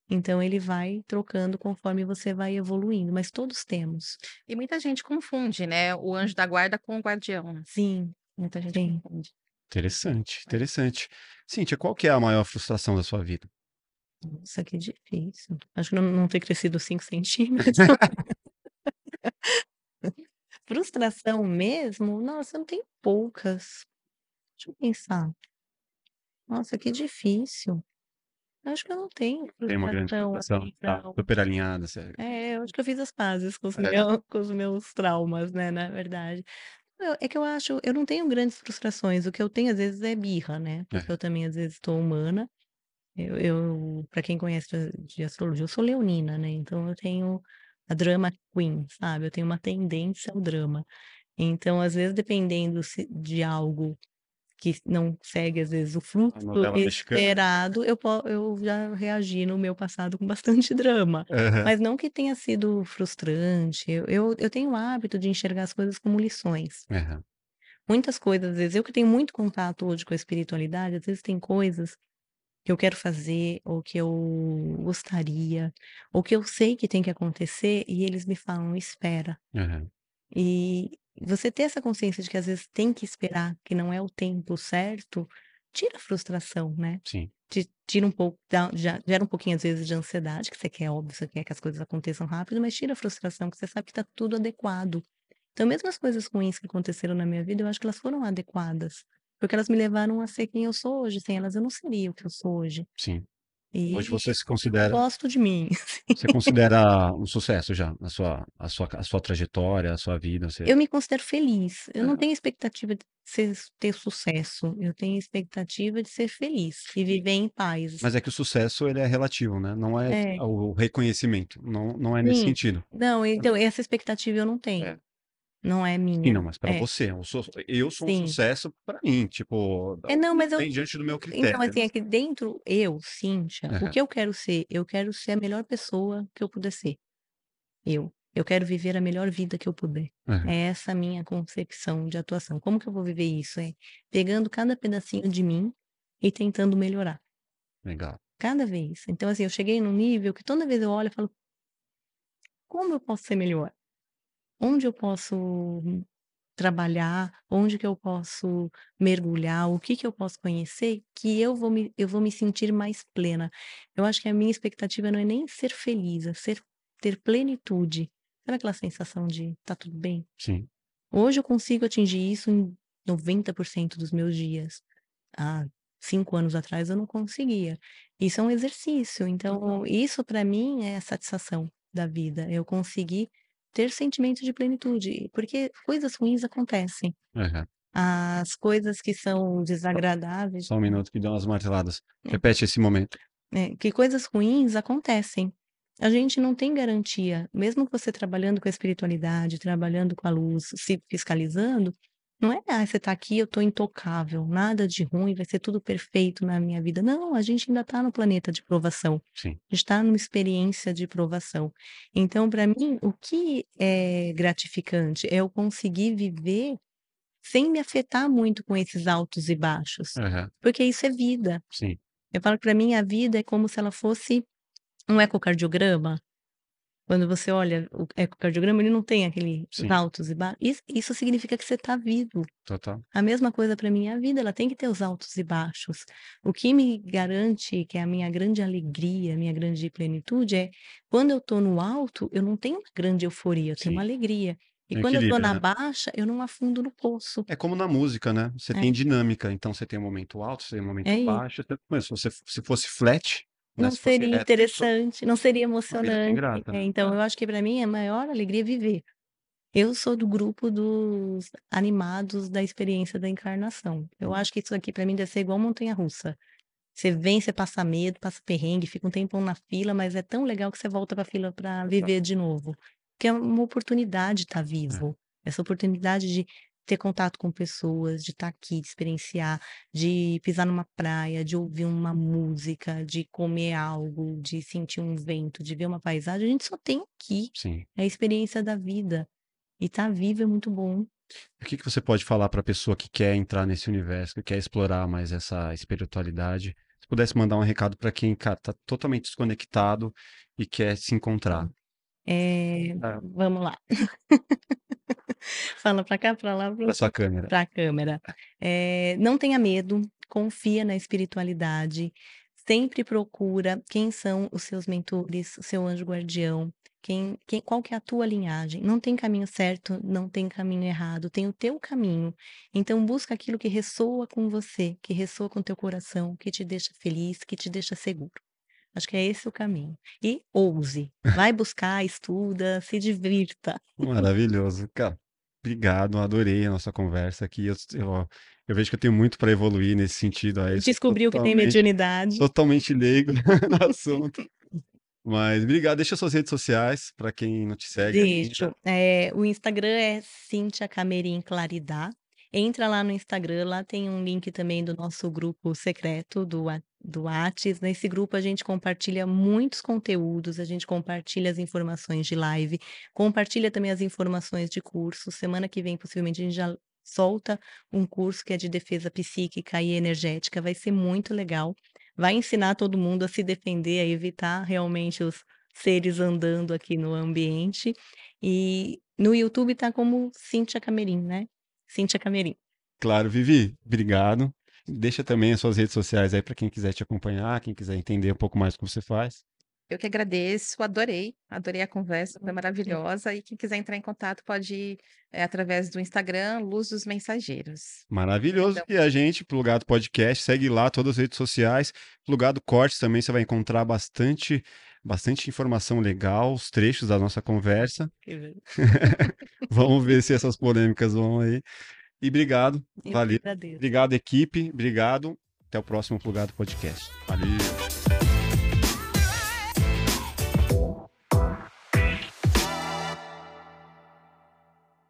Então ele vai trocando conforme você vai evoluindo, mas todos temos.
E muita gente confunde, né, o anjo da guarda com o guardião.
Sim,
Muita gente
sim.
confunde.
Interessante, interessante. Cíntia, qual que é a maior frustração da sua vida?
Nossa, que difícil. Acho que não não ter crescido 5 centímetros. Frustração mesmo? Nossa, eu tenho poucas. Deixa eu pensar. Nossa, que difícil. Acho que eu não tenho
Tem uma grande
frustração, assim,
tá
não.
super alinhada, você
É, eu acho que eu fiz as pazes com os
É.
meu com os meus traumas, né, na verdade. Eu é que eu acho eu não tenho grandes frustrações, o que eu tenho às vezes é birra, né, porque
É.
eu também às vezes estou humana. Eu eu pra quem conhece de de astrologia, eu sou leonina, né, então eu tenho a drama queen, sabe, eu tenho uma tendência ao drama. Então, às vezes, dependendo se de algo que não segue, às vezes, o fluxo esperado, eu eu já reagi no meu passado com bastante drama.
Aham.
Mas não que tenha sido frustrante, eu eu eu tenho o hábito de enxergar as coisas como lições.
Aham.
Muitas coisas, às vezes eu que tenho muito contato hoje com a espiritualidade, às vezes tem coisas que eu quero fazer, ou que eu gostaria, ou que eu sei que tem que acontecer, e eles me falam: "Espera".
Aham.
E você ter essa consciência de que às vezes tem que esperar, que não é o tempo certo, tira a frustração, né.
Sim.
Te tira um pouco gera um pouquinho, às vezes, de ansiedade, que você quer óbvio, você quer que as coisas aconteçam rápido, mas tira a frustração, que você sabe que tá tudo adequado. Então mesmo as coisas ruins que aconteceram na minha vida, eu acho que elas foram adequadas, porque elas me levaram a ser quem eu sou hoje, sem elas eu não seria o que eu sou hoje.
Sim.
E
Hoje você se considera
gosto de mim,
você considera um sucesso já, a sua a sua a sua trajetória, a sua vida, você
Eu me considero feliz, eu não
Aham.
tenho expectativa de ser ter sucesso, eu tenho expectativa de ser feliz e viver em paz.
Mas é que o sucesso ele é relativo, né, não é
É.
o reconhecimento, não não é nesse
Sim.
sentido.
Não, então essa expectativa eu não tenho.
É.
Não é
Sim,
minha.
não, mas pra
É.
você, eu sou eu sou um
Sim.
sucesso pra mim, tipo,
É, não, mas eu
diante do meu
então,
critério.
assim, é que dentro eu, Cíntia, o que eu quero ser? Eu quero ser a melhor pessoa que eu puder ser. Eu. Eu quero viver a melhor vida que eu puder.
Aham.
É essa a minha concepção de atuação. Como que eu vou viver isso? É pegando cada pedacinho de mim e tentando melhorar.
Legal.
Cada vez. Então, assim, eu cheguei num nível que toda vez eu olho e falo: como eu posso ser melhor? Onde eu posso trabalhar? Onde que eu posso mergulhar? O que que eu posso conhecer que eu vou me, eu vou me sentir mais plena? Eu acho que a minha expectativa não é nem ser feliz, é ser, ter plenitude. Sabe aquela sensação de tá tudo bem?
Sim.
Hoje eu consigo atingir isso em 90% dos meus dias. Há cinco anos atrás eu não conseguia. Isso é um exercício. Então, isso para mim é a satisfação da vida. Eu conseguir ter sentimento de plenitude. Porque coisas ruins acontecem.
Aham.
As coisas que são desagradáveis,
Só um minuto que deu umas marteladas.
É.
Repete esse momento.
né, que coisas ruins acontecem. A gente não tem garantia, mesmo você trabalhando com a espiritualidade, trabalhando com a luz, se fiscalizando, não é, ah, você está aqui, eu estou intocável, nada de ruim, vai ser tudo perfeito na minha vida. Não, a gente ainda está no planeta de provação,
Sim.
a gente está numa experiência de provação. Então, para mim, o que é gratificante é eu conseguir viver sem me afetar muito com esses altos e baixos,
Aham.
porque isso é vida.
Sim.
Eu falo que para mim a vida é como se ela fosse um ecocardiograma. Quando você olha o ecocardiograma, ele não tem aqueles altos e baixos. Isso, isso significa que você está vivo.
Total.
A mesma coisa para mim é a vida, ela tem que ter os altos e baixos. O que me garante que é a minha grande alegria, a minha grande plenitude é quando eu estou no alto, eu não tenho uma grande euforia, eu tenho uma
Sim.
alegria. E quando eu estou na
né?
baixa, eu não afundo no poço.
É como na música, né? Você
É.
tem dinâmica. Então você tem um momento alto, você tem um momento
É
baixo. Mas se você se fosse flat?
Não
fosse
seria
só-
interessante, não seria emocionante.
graça,
É,
né?
então, eu acho que para mim é a maior alegria viver. Eu sou do grupo dos animados da experiência da encarnação. Eu
Hum.
acho que isso aqui para mim deve ser igual montanha-russa. Você vem, você passa medo, passa perrengue, fica um tempão na fila, mas é tão legal que você volta para a fila para viver de novo. Porque é uma oportunidade estar vivo. Essa oportunidade de ter contato com pessoas, de estar aqui, de experienciar, de pisar numa praia, de ouvir uma música, de comer algo, de sentir um vento, de ver uma paisagem, a gente só tem aqui.
Sim.
É a experiência da vida. E estar vivo é muito bom.
O que que você pode falar para a pessoa que quer entrar nesse universo, que quer explorar mais essa espiritualidade? Se pudesse mandar um recado para quem, cara, tá totalmente desconectado e quer se encontrar.
É,
Ah.
vamos lá. Fala para cá, para lá,
Para sua câmera.
para a câmera. É, não tenha medo, confia na espiritualidade, sempre procura quem são os seus mentores, o seu anjo guardião, quem, quem, qual que é a tua linhagem. Não tem caminho certo, não tem caminho errado, tem o teu caminho. Então busca aquilo que ressoa com você, que ressoa com o teu coração, que te deixa feliz, que te deixa seguro. Acho que é esse o caminho. E ouse, vai buscar, estuda, se divirta.
Maravilhoso. Cara, obrigado, adorei a nossa conversa aqui. Eu, eu, eu vejo que eu tenho muito para evoluir nesse sentido. Aí,
Descobriu que tem mediunidade.
Totalmente leigo no assunto. Mas obrigado. Deixa suas redes sociais para quem não te segue. ainda.
Deixo. É, o Instagram é Cíntia Camerim Claridá. Entra lá no Instagram, lá tem um link também do nosso grupo secreto do, do Whats. Nesse grupo a gente compartilha muitos conteúdos, a gente compartilha as informações de live, compartilha também as informações de curso. Semana que vem, possivelmente, a gente já solta um curso que é de defesa psíquica e energética. Vai ser muito legal. Vai ensinar todo mundo a se defender, a evitar realmente os seres andando aqui no ambiente. E no YouTube tá como Cíntia Camerim, né? Cíntia Camerim.
Claro, Vivi, obrigado. Deixa também as suas redes sociais aí para quem quiser te acompanhar, quem quiser entender um pouco mais o que você faz.
Eu que agradeço, adorei, adorei a conversa, foi maravilhosa. E quem quiser entrar em contato pode ir eh, através do Instagram, Luz dos Mensageiros.
Maravilhoso.
Então.
E a gente, Plugado Podcast, segue lá todas as redes sociais. Plugado Cortes também você vai encontrar bastante, bastante informação legal, os trechos da nossa conversa. Vamos ver se essas polêmicas vão aí. E obrigado.
Eu
Valeu. Obrigado, equipe. Obrigado. Até o próximo Plugado Podcast. Valeu.